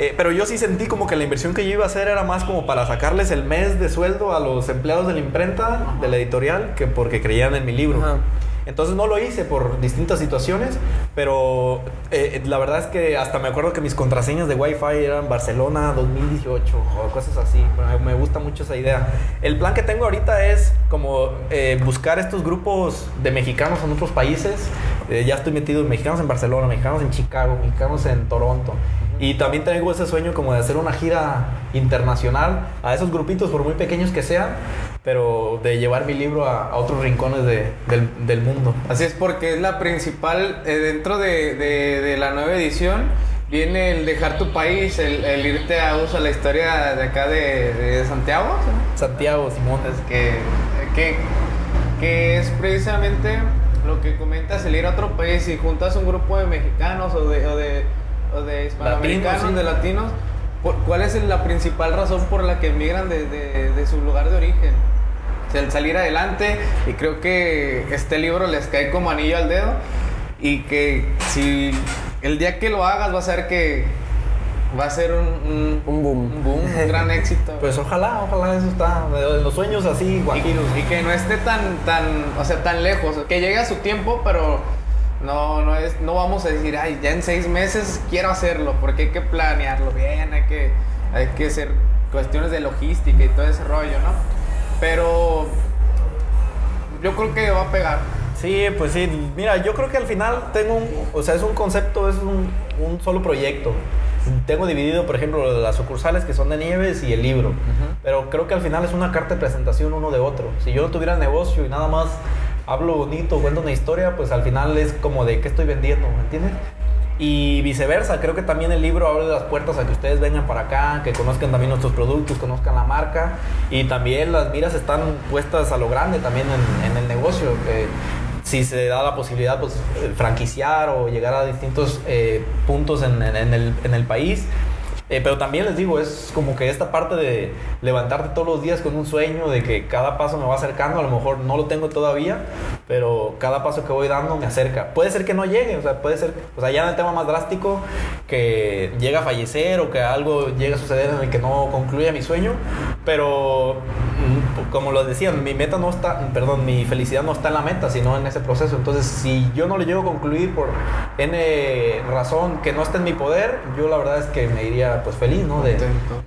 Eh, pero yo sí sentí como que la inversión que yo iba a hacer era más como para sacarles el mes de sueldo a los empleados de la imprenta, de la editorial, que porque creían en mi libro. Ajá. Entonces no lo hice por distintas situaciones, pero eh, la verdad es que hasta me acuerdo que mis contraseñas de Wi-Fi eran Barcelona 2018 o cosas así. Me, me gusta mucho esa idea. El plan que tengo ahorita es como eh, buscar estos grupos de mexicanos en otros países. Eh, ya estoy metido en mexicanos en Barcelona, mexicanos en Chicago, mexicanos en Toronto. Y también tengo ese sueño como de hacer una gira internacional a esos grupitos, por muy pequeños que sean, pero de llevar mi libro a, a otros rincones de- del, del mundo. Así es porque es la principal, eh, dentro de, de- de la nueva edición, viene el dejar tu país, el, el irte a uso la historia de acá de, Santiago, ¿sí? Santiago, Simón. Es que, que, que es precisamente lo que comentas, el ir a otro país y juntas un grupo de mexicanos o de, o de, o de hispanoamericanos, Latinos, sí. de latinos, ¿cuál es la principal razón por la que emigran de, de- de su lugar de origen? O sea, el salir adelante y creo que este libro les cae como anillo al dedo y que si el día que lo hagas vas a ver que va a ser un, un, Un boom. un boom, un gran éxito. Pues ojalá, ojalá eso está. de Los sueños así, guajiros. y, y que no esté tan, tan, o sea, tan lejos, que llegue a su tiempo, pero no, no es, no vamos a decir, ay, ya en seis meses quiero hacerlo, porque hay que planearlo bien, hay que, hay que hacer cuestiones de logística y todo ese rollo, ¿no? Pero yo creo que va a pegar. Sí, pues sí. Mira, yo creo que al final tengo un, o sea, es un concepto, es un, un solo proyecto. Tengo dividido, por ejemplo, las sucursales que son de Nieves y el libro. Pero creo que al final es una carta de presentación uno de otro. Si yo no tuviera negocio y nada más hablo bonito, cuento una historia, pues al final es como de qué estoy vendiendo, ¿me entiendes? Y viceversa, creo que también el libro abre las puertas a que ustedes vengan para acá, que conozcan también nuestros productos, conozcan la marca y también las miras están puestas a lo grande también en, en el negocio. que si se da la posibilidad, pues eh, franquiciar o llegar a distintos eh, puntos en, el, en el país. Eh, pero también les digo, es como que esta parte de levantarte todos los días con un sueño, de que cada paso me va acercando, a lo mejor no lo tengo todavía, pero cada paso que voy dando me acerca. Puede ser que no llegue, o sea, puede ser, o sea, ya en el tema más drástico, que llega a fallecer o que algo llegue a suceder en el que no concluya mi sueño, pero mm, como lo decían, mi meta no está, perdón, mi felicidad no está en la meta, sino en ese proceso. Entonces, si yo no lo llego a concluir por N razón que no está en mi poder, yo la verdad es que me iría pues feliz, ¿no? De,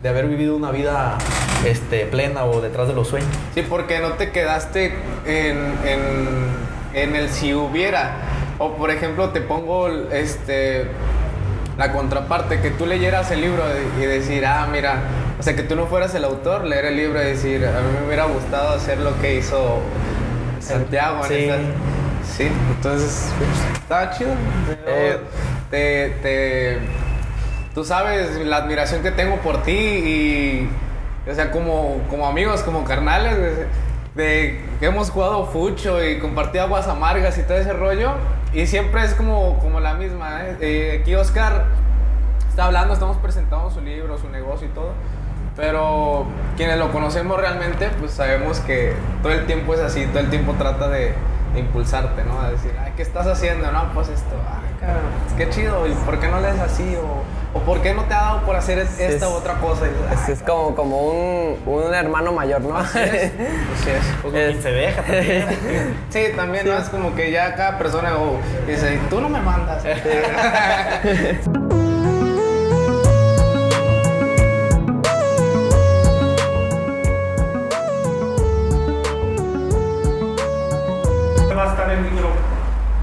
de haber vivido una vida este, plena o detrás de los sueños. Sí, porque no te quedaste en, en, en el si hubiera. O por ejemplo, te pongo este la contraparte, que tú leyeras el libro y decir, ah, mira, o sea, que tú no fueras el autor, leer el libro y decir, a mí me hubiera gustado hacer lo que hizo Santiago. en Sí. esta-". Sí, entonces, estaba chido. Eh. Te, te, tú sabes la admiración que tengo por ti y, o sea, como, como amigos, como carnales, de, que hemos jugado fucho y compartido aguas amargas y todo ese rollo. Y siempre es como, como la misma. ¿eh? Eh, aquí Oscar está hablando, estamos presentando su libro, su negocio y todo. Pero quienes lo conocemos realmente, pues sabemos que todo el tiempo es así, todo el tiempo trata de, de impulsarte, ¿no? A decir, ay, ¿qué estás haciendo? No, pues esto, ay, que chido, ¿y por qué no lees así? O, o ¿por qué no te ha dado por hacer esta es- u otra cosa? Y Es, "Ay, es como, como un, un hermano mayor, ¿no? Así es, así es. Pues Es- se deja también. Sí, también ¿no? es como que ya cada persona oh, dice, tú no me mandas. va a estar el libro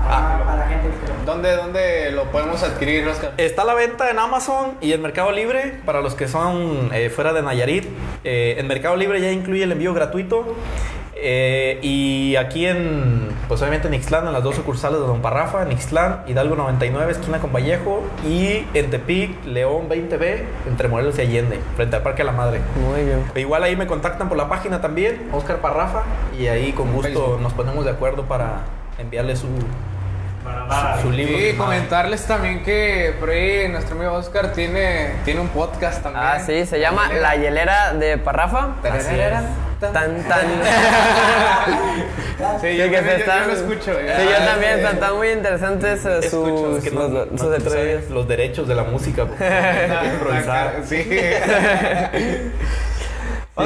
Ah. para la gente que lo- ¿Dónde, ¿Dónde lo podemos adquirir, Oscar? Está a la venta en Amazon y en Mercado Libre para los que son eh, fuera de Nayarit. Eh, en Mercado Libre ya incluye el envío gratuito. Eh, y aquí en, pues obviamente en Ixtlán, en las dos sucursales de Don Parrafa, en Ixtlán, Hidalgo 99, esquina con Vallejo, y en Tepic, León 20B, entre Morelos y Allende, frente al Parque a la Madre. Muy bien. Igual ahí me contactan por la página también, Oscar Parrafa, y ahí con gusto nos ponemos de acuerdo para enviarle su, para su libro. Y comentarles también que por ahí nuestro amigo Oscar tiene, tiene un podcast también. Ah, sí, se llama La Hielera de Parrafa. Así es. Tan, tan. Sí, yo, que están- yo lo escucho. Sí, yo también. Están, están muy interesantes eh, Escucho, sus, es que no- los, derechos de la música. pues, improvisar. Sí.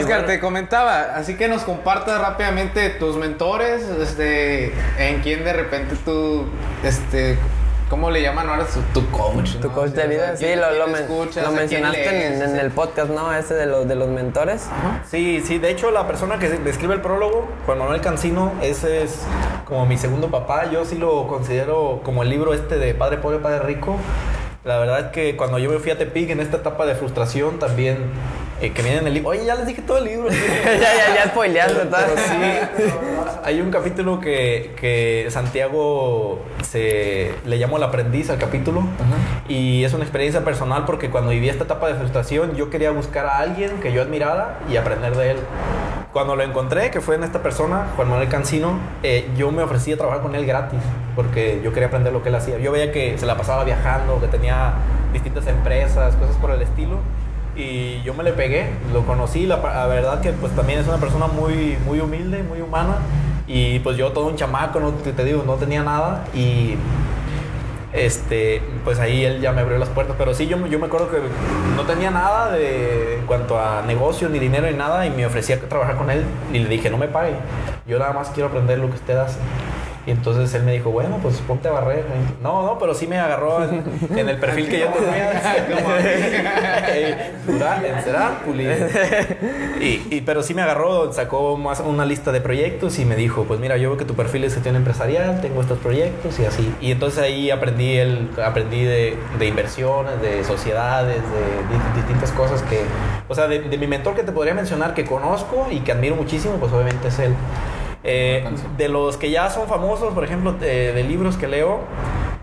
Oscar, bueno. te comentaba, así que nos compartas rápidamente tus mentores, este, en quién de repente tú, este, ¿cómo le llaman ahora? Tu, tu coach. Tu ¿no? coach de vida, ¿a sí, lo, lo, men- escuchas? lo ¿A quién mencionaste en, lees? en el podcast, ¿no? Ese de los, de los mentores. Sí, sí, de hecho la persona que describe el prólogo, Juan Manuel Cancino, ese es como mi segundo papá, yo sí lo considero como el libro este de Padre Pobre, Padre Rico. La verdad es que cuando yo me fui a Tepic en esta etapa de frustración también, eh, que viene en el libro, oye, ya les dije todo el libro. ya, ya, ya spoileaste todo. Pero sí, hay un capítulo que, que Santiago se le llamó el aprendiz al capítulo y es una experiencia personal porque cuando viví esta etapa de frustración yo quería buscar a alguien que yo admirara y aprender de él. Cuando lo encontré, que fue en esta persona, Juan Manuel Cancino, eh, yo me ofrecí a trabajar con él gratis porque yo quería aprender lo que él hacía. Yo veía que se la pasaba viajando, que tenía distintas empresas, cosas por el estilo. Y yo me le pegué, lo conocí, la, la verdad que pues también es una persona muy, muy humilde, muy humana y pues yo todo un chamaco, no te, te digo, no tenía nada y este, pues ahí él ya me abrió las puertas. Pero sí, yo, yo me acuerdo que no tenía nada de, en cuanto a negocio, ni dinero, ni nada, y me ofrecía trabajar con él. Y le dije, no me pague, yo nada más quiero aprender lo que usted hace. Y entonces él me dijo, bueno, pues ponte a barrer. No, no, pero sí me agarró en, en el perfil que yo tenía. Durar, encerar, pulir. Y, y- pero sí me agarró, sacó más una lista de proyectos y me dijo, pues mira, yo veo que tu perfil es gestión empresarial, tengo estos proyectos y así. Y entonces ahí aprendí, el, aprendí de, de inversiones, de sociedades, de, di- distintas cosas que... O sea, de, de mi mentor que te podría mencionar que conozco y que admiro muchísimo, pues obviamente es él. Eh, de los que ya son famosos, por ejemplo, de, de libros que leo,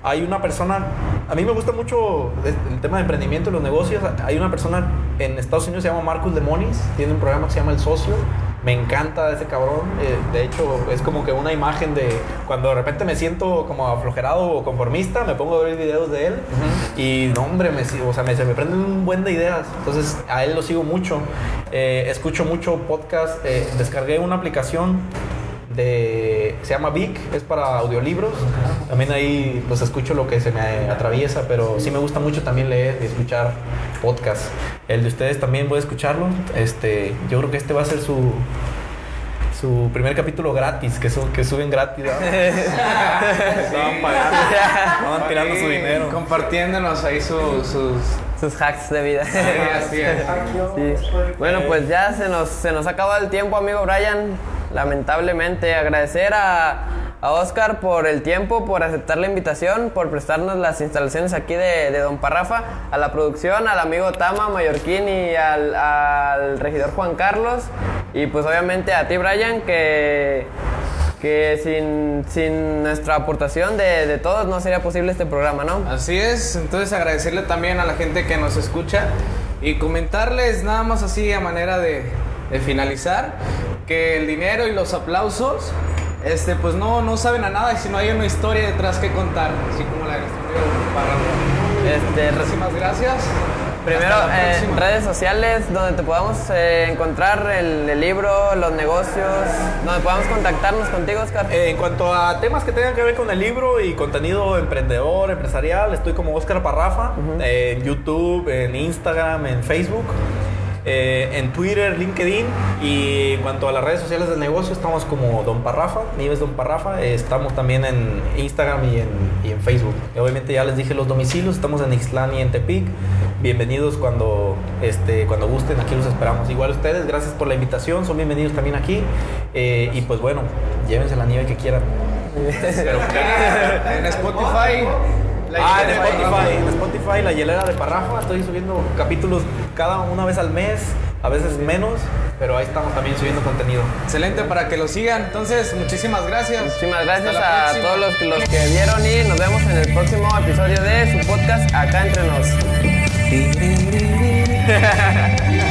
hay una persona, a mí me gusta mucho el tema de emprendimiento y los negocios. Hay una persona en Estados Unidos, se llama Marcus Lemonis, tiene un programa que se llama El Socio. Me encanta ese cabrón. eh, de hecho, es como que una imagen de cuando de repente me siento como aflojerado o conformista, me pongo a ver videos de él y no, hombre, me, o sea, me, se me prenden un buen de ideas. Entonces, a él lo sigo mucho. Eh, escucho mucho podcast. eh, descargué una aplicación de se llama Vic, es para audiolibros. También ahí pues escucho lo que se me atraviesa, pero sí me gusta mucho también leer y escuchar podcast. El de ustedes también voy a escucharlo. Este, yo creo que este va a ser su su primer capítulo gratis, que, su- que suben gratis. ¿verdad? Estaban pagando, estaban tirando su dinero. Compartiéndonos ahí su- sus. Sus hacks de vida. Sí, así es. Sí. Bueno, pues ya se nos, se nos acaba el tiempo, amigo Brian. Lamentablemente, agradecer a, a Oscar por el tiempo, por aceptar la invitación, por prestarnos las instalaciones aquí de, de Don Parrafa, a la producción, al amigo Tama Mallorquín y al, al regidor Juan Carlos. Y pues obviamente a ti, Brian, que, que sin, sin nuestra aportación de, de todos no sería posible este programa, ¿no? Así es, entonces agradecerle también a la gente que nos escucha y comentarles nada más así a manera de, de finalizar que el dinero y los aplausos este pues no, no saben a nada si no hay una historia detrás que contar, así como la de. Este, Muchísimas gracias. Primero, eh, redes sociales donde te podamos eh, encontrar el, el libro, los negocios, donde podamos contactarnos contigo, Oscar. Eh, en cuanto a temas que tengan que ver con el libro y contenido emprendedor, empresarial, estoy como Oscar Parrafa, eh, en YouTube, en Instagram, en Facebook, eh, en Twitter, LinkedIn. Y en cuanto a las redes sociales del negocio, estamos como Don Parrafa, Nieves Don Parrafa. estamos también en Instagram y en, Facebook. Obviamente ya les dije los domicilios, estamos en Ixtlán y en Tepic. Bienvenidos cuando, este, cuando gusten, aquí los esperamos. Igual ustedes, gracias por la invitación, son bienvenidos también aquí. Eh, y pues bueno, llévense la nieve que quieran. En Spotify. La Ah, en Spotify, en Spotify, la hielera de Parrafa. Estoy subiendo capítulos cada una vez al mes, a veces menos, pero ahí estamos también subiendo contenido. Excelente para que lo sigan. Entonces, muchísimas gracias. Muchísimas gracias a próxima. todos los que, los que vieron y nos vemos en el próximo episodio de su podcast Acá Entre Nos.